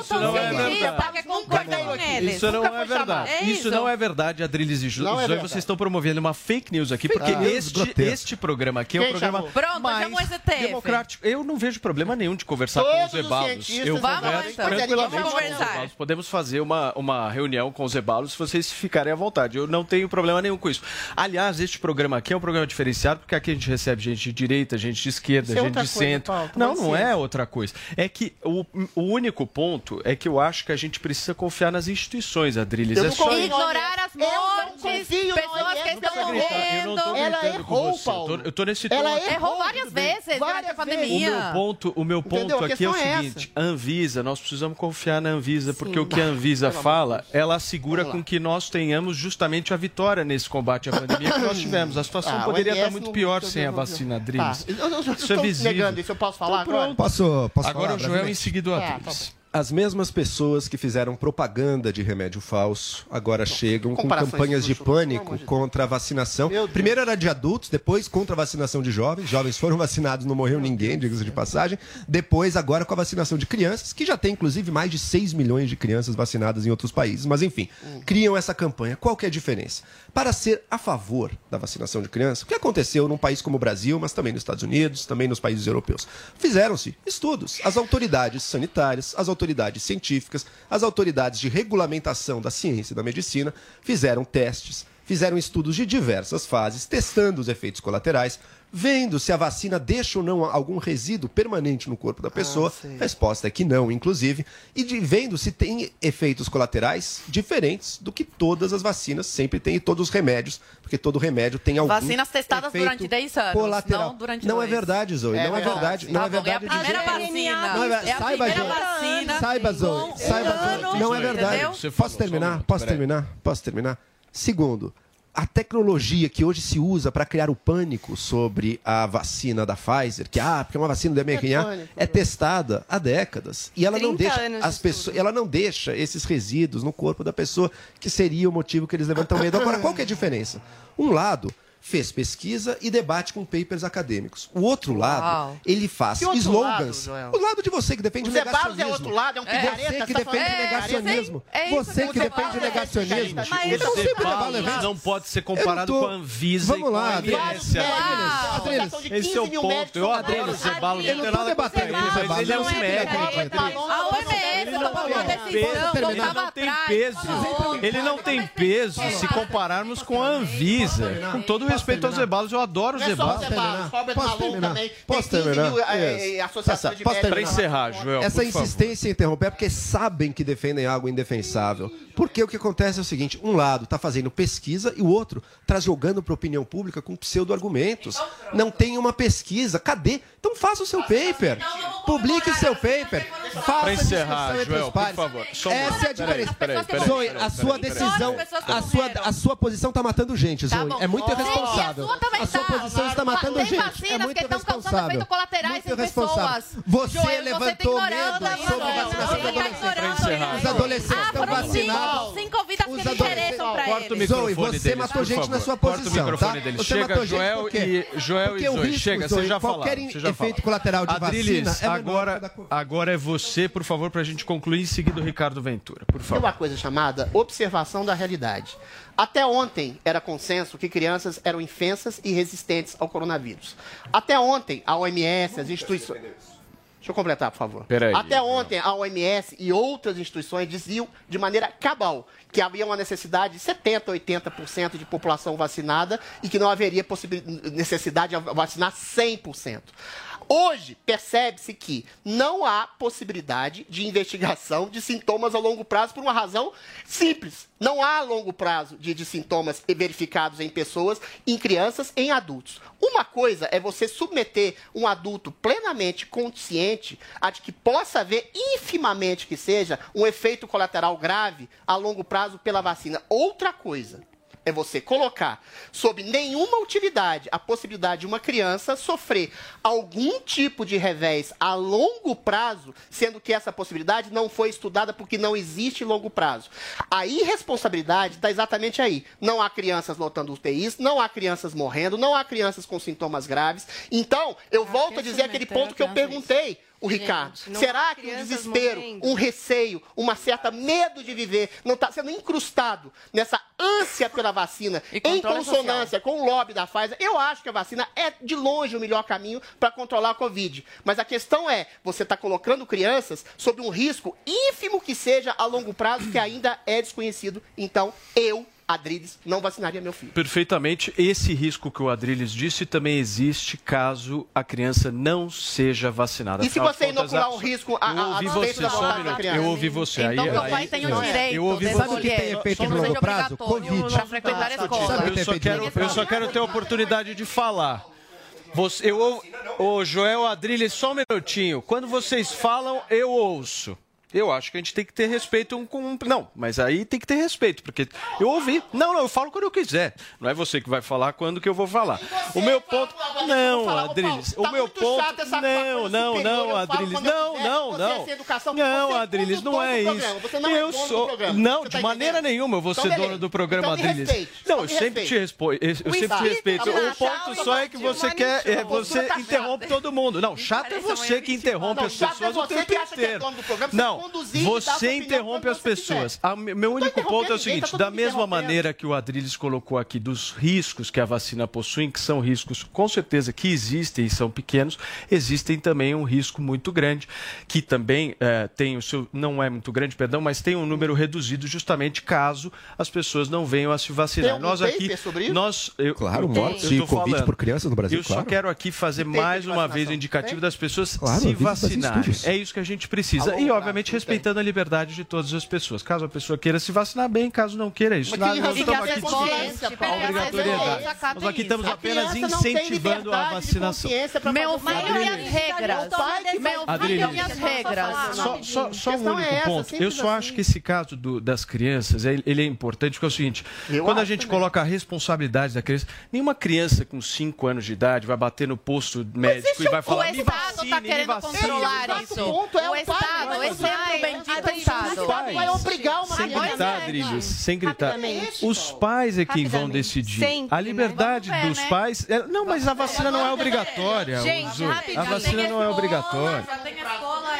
Isso não é verdade. eles. Isso não é verdade. É isso. não é verdade, Adriles e é verdade. Vocês estão promovendo uma fake news aqui, porque este, este programa aqui é um programa? Pronto, mais o democrático. Eu não vejo problema nenhum de conversar com os os Ebalos. cientistas Eu Vamos, converso então. tranquilamente com os. Podemos fazer uma, uma reunião com os Ebalos se vocês ficarem à vontade. Eu não tenho problema nenhum com isso. Aliás, este programa aqui é um programa diferenciado, porque aqui a gente recebe gente de direita, gente de esquerda, Isso é gente outra de coisa, centro. Paulo, tá não, não é ciência. outra coisa. É que o, o único ponto é que eu acho que a gente precisa confiar nas instituições, Adriles. Eu É só. Ignorar as mortes, pessoas que estão morrendo. Ela errou, você. Eu tô- Paulo. Eu tô nesse Ela tom. errou. Errou várias vezes Várias a O pandemia. meu ponto, o meu ponto aqui é o é seguinte: a Anvisa, nós precisamos confiar na Anvisa, porque o que a Anvisa fala, Deus. ela assegura com que nós tenhamos justamente a vitória nesse combate à pandemia que nós tivemos. A situação Ah, poderia estar muito não- pior sem a vacina, Tá. Eu, eu, eu Isso é visível. negando isso. Eu posso falar Então, agora? pronto. Posso, posso Agora falar o Joel em seguida o Ah, Adriles. As mesmas pessoas que fizeram propaganda de remédio falso agora chegam com campanhas de pânico contra a vacinação. Primeiro era de adultos, depois contra a vacinação de jovens. Jovens foram *laughs* vacinados, não morreu ninguém, diga-se de passagem. Depois, agora com a vacinação de crianças, que já tem inclusive mais de 6 milhões de crianças vacinadas em outros países. Mas enfim, Hum. criam essa campanha. Qual que é a diferença? Para ser a favor da vacinação de crianças, o que aconteceu num país como o Brasil, mas também nos Estados Unidos, também nos países europeus? Fizeram-se estudos. As autoridades sanitárias, as autoridades científicas, as autoridades de regulamentação da ciência e da medicina fizeram testes, fizeram estudos de diversas fases, testando os efeitos colaterais, vendo se a vacina deixa ou não algum resíduo permanente no corpo da pessoa. sei. a resposta é que não, inclusive, e de, vendo se tem efeitos colaterais diferentes do que todas as vacinas sempre têm e todos os remédios, porque todo remédio tem algum Vacinas testadas efeito durante 10 anos, colateral. não durante Não é dois. verdade, Zoe, É não é verdade. verdade, não Tá é é verdade. de jeito nenhum. Não é ver- É a Saiba, primeira Zoe. vacina. Saiba, Zoe. Saiba. Zoe. Não é verdade. Posso terminar? Posso terminar? Posso terminar? Segundo, a tecnologia que hoje se usa para criar o pânico sobre a vacina da Pfizer, que ah, porque é uma vacina do mRNA, pânico, é testada há décadas e ela não 30 deixa as pessoas, ela não deixa esses resíduos no corpo da pessoa, que seria o motivo que eles levantam medo. Agora, qual que é a diferença? Um lado fez pesquisa e debate com papers acadêmicos. O outro lado, Uau. ele faz Que outro slogans. lado, o lado de você que defende O o Zé Barros negacionismo. é outro lado, é um picareta. Você que tá defende falando o de negacionismo. É isso Você que que defende falo. negacionismo. Mas Então sempre levante. não pode ser comparado tô- com a Anvisa Vamos lá, Adriles. Esse é o ponto. Eu adoro o Eu não debatendo com o Barros, ele é não um médico. A OMS tomou uma decisão, não tem atrás. peso. Ele não tem peso se compararmos com a Anvisa. Com todo o respeito aos Zebalos, eu adoro os é só o Zebalos. Posso terminar? também. Posso Tem 15 terminar? eh, eh. Para encerrar, Joel, Essa insistência em interromper é porque sabem que defendem algo indefensável. Porque o que acontece é o seguinte: um lado está fazendo pesquisa e o outro está jogando para a opinião pública com pseudo-argumentos. Não tem uma pesquisa. Cadê? Então faça o seu paper. Publique o seu paper. Faça Para a encerrar, discussão entre Joel, os por pares. favor. Só Essa é a diferença. peraí, peraí, Zoe, a sua decisão, a sua, a sua posição está matando gente, Tá Zoe. É muito irresponsável. a sua A tá. posição está matando gente. É vacinas muito irresponsável. Muito irresponsável. Você você tá levantou medo a sobre a vacina. vacinação Você da adolescente. ignorando Pra encerrar, errado. Os adolescentes estão vacinados. cinco, vidas que não interessam o eles. Zoe, você matou gente na sua Corta o posição, microfone tá? Você Chega, matou gente Joel e Joel Porque e o Zoe. risco, Chega, Zoe, vocês já falaram. Efeito colateral de Adriles, vacina é agora, agora é você, por favor, pra gente concluir em seguida o Ricardo Ventura, por Tem favor. uma coisa chamada observação da realidade. Até ontem era consenso que crianças eram infensas e resistentes ao coronavírus. Até ontem, a OMS, as instituições. Deixa eu completar, por favor. Peraí. Até ontem, a OMS e outras instituições diziam de maneira cabal que havia uma necessidade de 70%, 80% de população vacinada e que não haveria necessidade de vacinar 100%. Hoje, percebe-se que não há possibilidade de investigação de sintomas a longo prazo por uma razão simples. Não há longo prazo de, de sintomas verificados em pessoas, em crianças, em adultos. Uma coisa é você submeter um adulto plenamente consciente a de que possa haver, infimamente que seja, um efeito colateral grave a longo prazo pela vacina. Outra coisa é você colocar sob nenhuma utilidade a possibilidade de uma criança sofrer algum tipo de revés a longo prazo, sendo que essa possibilidade não foi estudada porque não existe longo prazo. A irresponsabilidade está exatamente aí. Não há crianças lotando UTIs, não há crianças morrendo, não há crianças com sintomas graves. Então, eu volto a dizer aquele ponto que eu perguntei. O Ricardo, Gente, será que um crianças desespero, morrendo? um receio, uma certa medo de viver não está sendo incrustado nessa ânsia pela vacina, em consonância com o lobby da Pfizer? Eu acho que a vacina é de longe o melhor caminho para controlar a Covid. Mas a questão é, você está colocando crianças sob um risco ínfimo que seja a longo prazo que ainda é desconhecido. Então, eu, Adriles, não vacinaria meu filho. Perfeitamente. Esse risco que o Adriles disse também existe caso a criança não seja vacinada. E se Afinal você contas, a- um risco a, Eu a, a você, da só um vontade da minuto. criança? Eu ouvi você. Então, aí, aí- pai tem o direito Eu ouvi. Sabe o que tem efeito não longo seja prazo? obrigatório Covid. frequentar a escola. O Eu só, quero, eu só quero ter a oportunidade de falar. Você, eu, ou- ô Joel Adrilles, só um minutinho. Quando vocês falam, eu ouço. Eu acho que a gente tem que ter respeito um com um. Não, mas aí tem que ter respeito, porque eu ouvi. Não, não, eu falo quando eu quiser. Não é você que vai falar quando que eu vou falar. O meu ponto. Não, Adrilles. O meu ponto. Não, não, não, Adrilles. Não, não, não. Não, Adrilles, não é isso. Eu sou. Não, de maneira nenhuma eu vou ser dono do programa, Adrilles. Não, eu sempre te respondo. Eu sempre te respeito. O ponto só é que você quer. é, Você interrompe todo mundo. Não, chato é você que interrompe as pessoas o tempo inteiro. Não, você interrompe as pessoas. A- Meu único ponto é o seguinte: da mesma maneira que o Adriles colocou aqui dos riscos que a vacina possui, que são riscos com certeza que existem e são pequenos, existem também um risco muito grande, que também eh, tem o seu. não é muito grande, perdão, mas tem um número reduzido justamente caso as pessoas não venham a se vacinar. Tem Nós aqui. sobre isso? Nós, eu, Claro, mortes tô Covid falando. por crianças no Brasil, Eu só claro. quero aqui fazer Tem mais uma vacinação. vez o indicativo das pessoas Claro, se estudos. É isso que a gente precisa. A E, longo obviamente, respeitando a liberdade de todas as pessoas. Caso a pessoa queira se vacinar bem, caso não queira isso. Mas Nós estamos aqui Paulo? a obrigatoriedade. Nós aqui estamos apenas incentivando a vacinação. Meu filho e as regras. Meu filho e as regras. Só, só, só um único é essa, ponto. Eu só assim. acho que esse caso do- das crianças, ele, é importante porque é o seguinte: Eu quando a gente também. coloca a responsabilidade da criança, nenhuma criança com 5 anos de idade vai bater no posto médico e vai falar. O "Me Estado vacine, tá me querendo vacine, controlar me isso. vacine." ponto é o Estado, esse é o bendito Estado. Vai obrigar uma Sem gritar, Adriles, sem gritar. Os pais é quem vão decidir. Sempre, a liberdade né? dos ver, pais. é- não, mas a vacina não é obrigatória. Gente, a vacina não é obrigatória.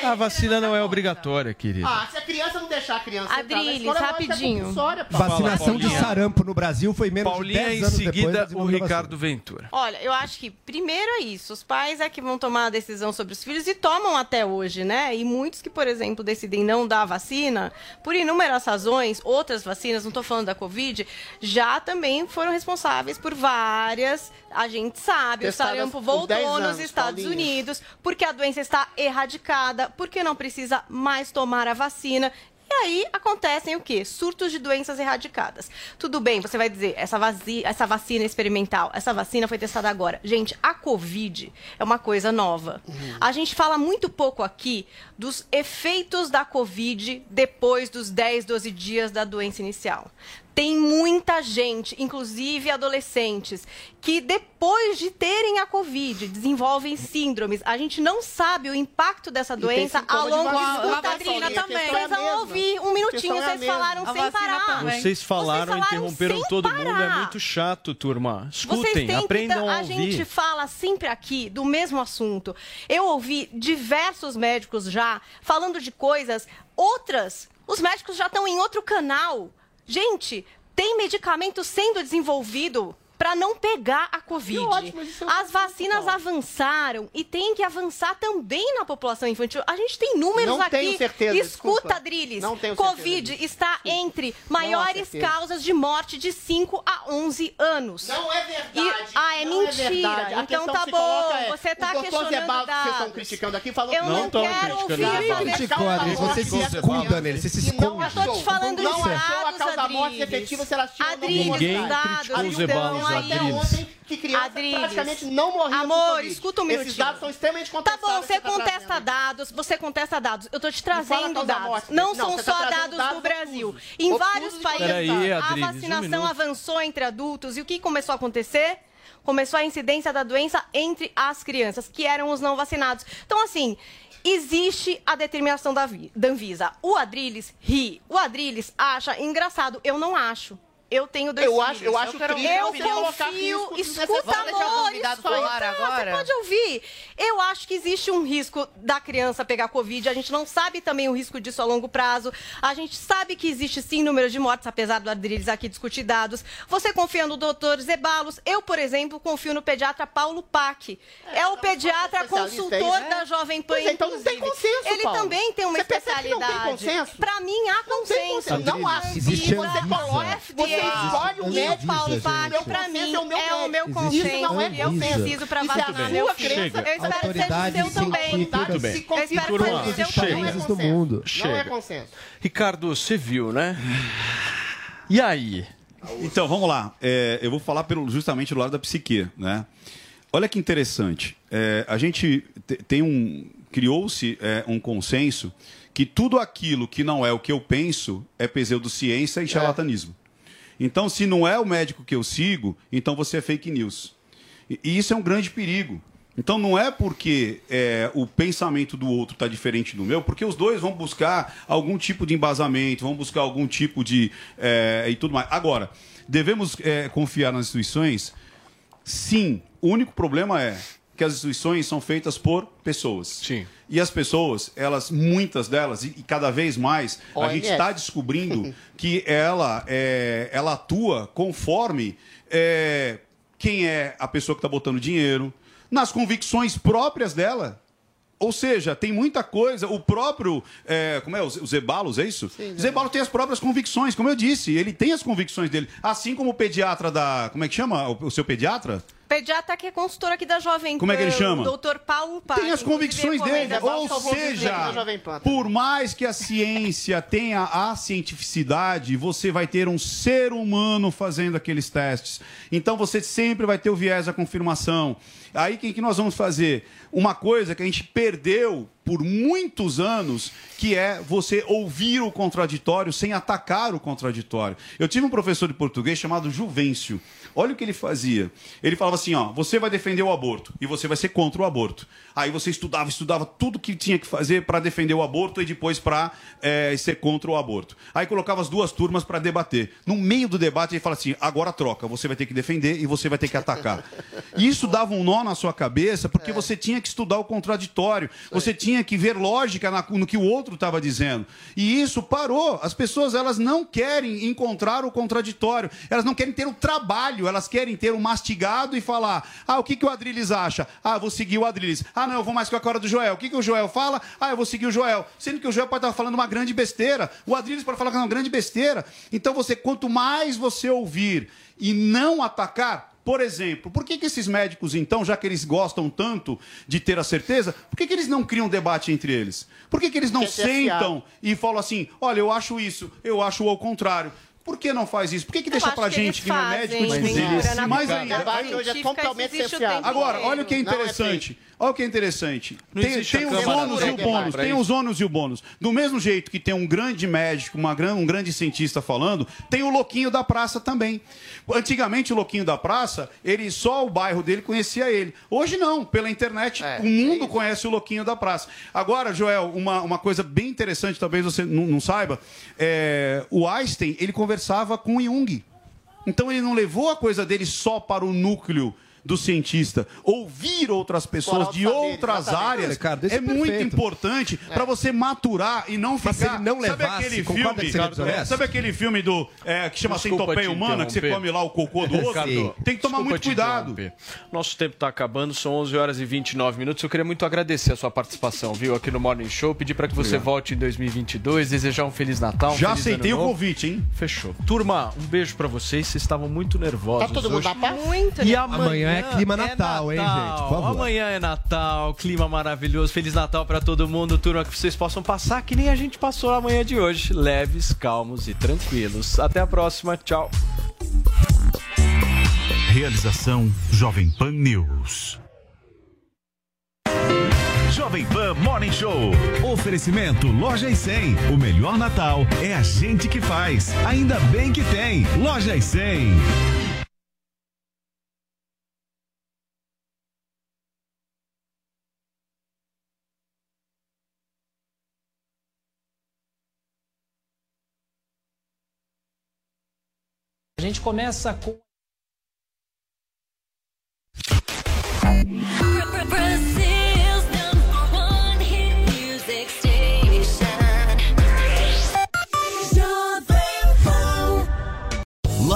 A vacina não é obrigatória, querida. Ah, se a criança não deixar a criança entrar na Adriles, escola, é rapidinho. compulsória, Paulo. Vacinação de Paulinha. sarampo no Brasil foi menos Paulinha, de 10 em anos depois seguida, da o Ricardo Ventura. Olha, eu acho que primeiro é isso. Os pais é que vão tomar a decisão sobre os filhos e tomam até hoje, né? E muitos que, por exemplo, decidem não dar a vacina, por inúmeras razões, outras vacinas, não estou falando da Covid, já também foram responsáveis por várias. A gente sabe, Testadas o sarampo por 10 voltou nos Estados Paulinha. Unidos, porque a doença está erradicada, porque não precisa mais tomar a vacina. E aí acontecem o quê? Surtos de doenças erradicadas. Tudo bem, você vai dizer, essa, vazi- essa vacina experimental, essa vacina foi testada agora. Gente, a Covid é uma coisa nova. A gente fala muito pouco aqui dos efeitos da Covid depois dos 10, 12 dias da doença inicial. Tem muita gente, inclusive adolescentes, que depois de terem a Covid desenvolvem síndromes. A gente não sabe o impacto dessa doença de longo vacina, Catarina Paulinha? A também. é a Vocês vão mesma. ouvir minutinho, questão é a vocês mesma. falaram A sem vacina parar. também. Vocês falaram, Vocês falaram interromperam sem todo mundo, é muito chato, turma. Vocês Escutem, aprendam que, a a ouvir. gente fala sempre aqui do mesmo assunto. Eu ouvi diversos médicos já falando de coisas, outras, os médicos já estão em outro canal. Gente, tem medicamento sendo desenvolvido para não pegar a Covid. As vacinas avançaram e tem que avançar também na população infantil. A gente tem números Não aqui. tenho certeza, Escuta, desculpa. Drilis. Não tenho certeza Covid está entre maiores certeza. causas de morte de 5 a 11 anos. Não é verdade. E- ah, é Não mentira. A então tá bom. é, Você tá o questionando Zebaldo que vocês estão dados. criticando aqui falou Eu não, tão quero ouvir criticando. a Ninguém versão criticou, da Adriles, morte Você se escuda nele, você se não esconde. Eu tô te falando não os achou a dados, causa morte Adriles. efetiva se elas tinham Adriles, dados criticou aí. Até ontem que criança Adriles. praticamente não morria Amor, escuta um minutinho. Esses dados são extremamente Tá contestados. bom, você que tá contesta trazendo. dados, você contesta dados. Eu tô te a trazendo dados. morte, Não, não, são você tá só trazendo dados dados do Brasil. obtusos. Em Obtusos vários países, Peraí, a Adriles, um vacinação minuto. avançou entre adultos. E o que começou a acontecer? Começou a incidência da doença entre as crianças, que eram os não vacinados. Então, assim, existe a determinação da, da Anvisa. O Adriles ri. O Adriles acha engraçado. Eu não acho. Eu tenho dois Eu filhos. acho- eu acho triste Eu você colocar confio. riscos Escuta, amor. Convidado escuta, falar agora? Você pode ouvir. Eu acho que existe um risco da criança pegar Covid. A gente não sabe também o risco disso a longo prazo. A gente sabe que existe sim número de mortes, apesar do Adriles aqui discutir dados. Você confia no doutor Zebalos. Eu, por exemplo, confio no pediatra Paulo Pac. É, o pediatra especialista consultor aí, né? da Jovem Pan. É, então não tem consenso, Ele Paulo. também tem uma Você que não tem especialidade. consenso? Pra mim, há consenso. Não há. Existe E você coloca, você escolhe o médico. Paulo. Pac, pra mim, é o meu é consenso. Isso não é eu Anvisa. preciso pra Isso é vacinar meu filho. Eu espero que seja o seu também. Muito bem. Eu espero que seja o você, seu não é também. do. Não é Chega. consenso. Ricardo, você viu, né? E aí? Então, vamos lá. É, eu vou falar pelo, justamente do lado da psique, né? Olha que interessante. É, a gente te- tem um... Criou-se é, um consenso que tudo aquilo que não é o que eu penso é pseudociência e charlatanismo. Então, se não é o médico que eu sigo, então você é fake news. E, e isso é um grande perigo. Então, não é porque é, o pensamento do outro está diferente do meu, porque os dois vão buscar algum tipo de embasamento, vão buscar algum tipo de. é, e tudo mais. Agora, devemos é, confiar nas instituições? Sim. O único problema é que as instituições são feitas por pessoas. Sim. E as pessoas, elas, muitas delas, e, e cada vez mais, a gente está descobrindo *laughs* que ela, é, ela atua conforme é, quem é a pessoa que está botando dinheiro, nas convicções próprias dela. Ou seja, tem muita coisa. O próprio. é, como é? O Zebalos, é isso? Sim, Zebalos tem as próprias convicções, como eu disse. Ele tem as convicções dele. Assim como o pediatra da. Como é que chama? O, o seu pediatra? Pediatra que é consultor aqui da Jovem Pan. Como é que ele chama? Doutor Paulo Pac. Tem as convicções dele. Ou seja, por mais que a ciência tenha a cientificidade, você vai ter um ser humano fazendo aqueles testes. Então você sempre vai ter o viés da confirmação. Aí o que, que nós vamos fazer? Uma coisa que a gente perdeu por muitos anos, que é você ouvir o contraditório sem atacar o contraditório. Eu tive um professor de português chamado Juvencio. Olha o que ele fazia. Ele falava assim: ó, você vai defender o aborto e você vai ser contra o aborto. Aí você estudava, estudava tudo que tinha que fazer para defender o aborto e depois para ser contra o aborto. Aí colocava as duas turmas para debater. No meio do debate ele fala assim: agora troca, você vai ter que defender e você vai ter que atacar. *laughs* E isso dava um nó na sua cabeça porque você tinha que estudar o contraditório, você tinha que ver lógica na- no que o outro estava dizendo. E isso parou. As pessoas elas não querem encontrar o contraditório, elas não querem ter o trabalho, elas querem ter o mastigado e falar: ah, o que, que o Adriles acha? Ah, vou seguir o Adriles. Ah, não, eu vou mais com a cara do Joel. O que, que o Joel fala? Ah, eu vou seguir o Joel. Sendo que o Joel pode estar falando uma grande besteira, o Adriles pode falar que é uma grande besteira. Então você, quanto mais você ouvir e não atacar, por exemplo, por que, que esses médicos, então, já que eles gostam tanto de ter a certeza, por que, que eles não criam debate entre eles? Por que, que eles não afiado. sentam e falam assim: olha, eu acho isso, eu acho ao contrário? Por que não faz isso? Por que, que deixa pra que gente que não é médico mas discutir isso? Mais ainda. hoje é totalmente tempo Agora, olha o que é é interessante. Olha o que é interessante. Tem, tem os ônus e o bônus. Tem os ônus e o bônus. Do mesmo jeito que tem um grande médico, uma um grande cientista falando, tem o louquinho da praça também. Antigamente, o louquinho da praça, ele só o bairro dele conhecia ele. Hoje não, pela internet, o mundo conhece o louquinho da praça. Agora, Joel, uma, uma coisa bem interessante, talvez você não, não saiba, é, o Einstein, ele conversava com Jung. Então ele não levou a coisa dele só para o núcleo do cientista. Ouvir outras pessoas de saber, outras exatamente. áreas Ricardo, é é muito importante para você maturar e não ficar. Mas se ele não sabe levasse, aquele concorda filme? sabe aquele filme do é, que chama Desculpa Centopeia Humana, que você come lá o cocô do *laughs* outro? Ricardo, Tem que tomar desculpa muito te cuidado. Nosso tempo está acabando, são 11 horas e 29 minutos. Eu queria muito agradecer a sua participação, viu, aqui no Morning Show. Pedir para que você Obrigado. volte em 2022, desejar um Feliz Natal. um Já feliz aceitei Ano o Novo. convite, hein? Fechou. Turma, um beijo para vocês. Vocês estavam muito nervosos. Tá todo mundo hoje. na paz? Muito E amanhã, Amanhã é clima Natal, hein, gente? Por favor. Amanhã é Natal, clima maravilhoso. Feliz Natal pra todo mundo, turma, que vocês possam passar que nem a gente passou amanhã de hoje. Leves, calmos e tranquilos. Até a próxima. Tchau. Realização Jovem Pan News. Jovem Pan Morning Show. Oferecimento Loja e 100. O melhor Natal é a gente que faz. Ainda bem que tem. Loja e 100. Gente começa com.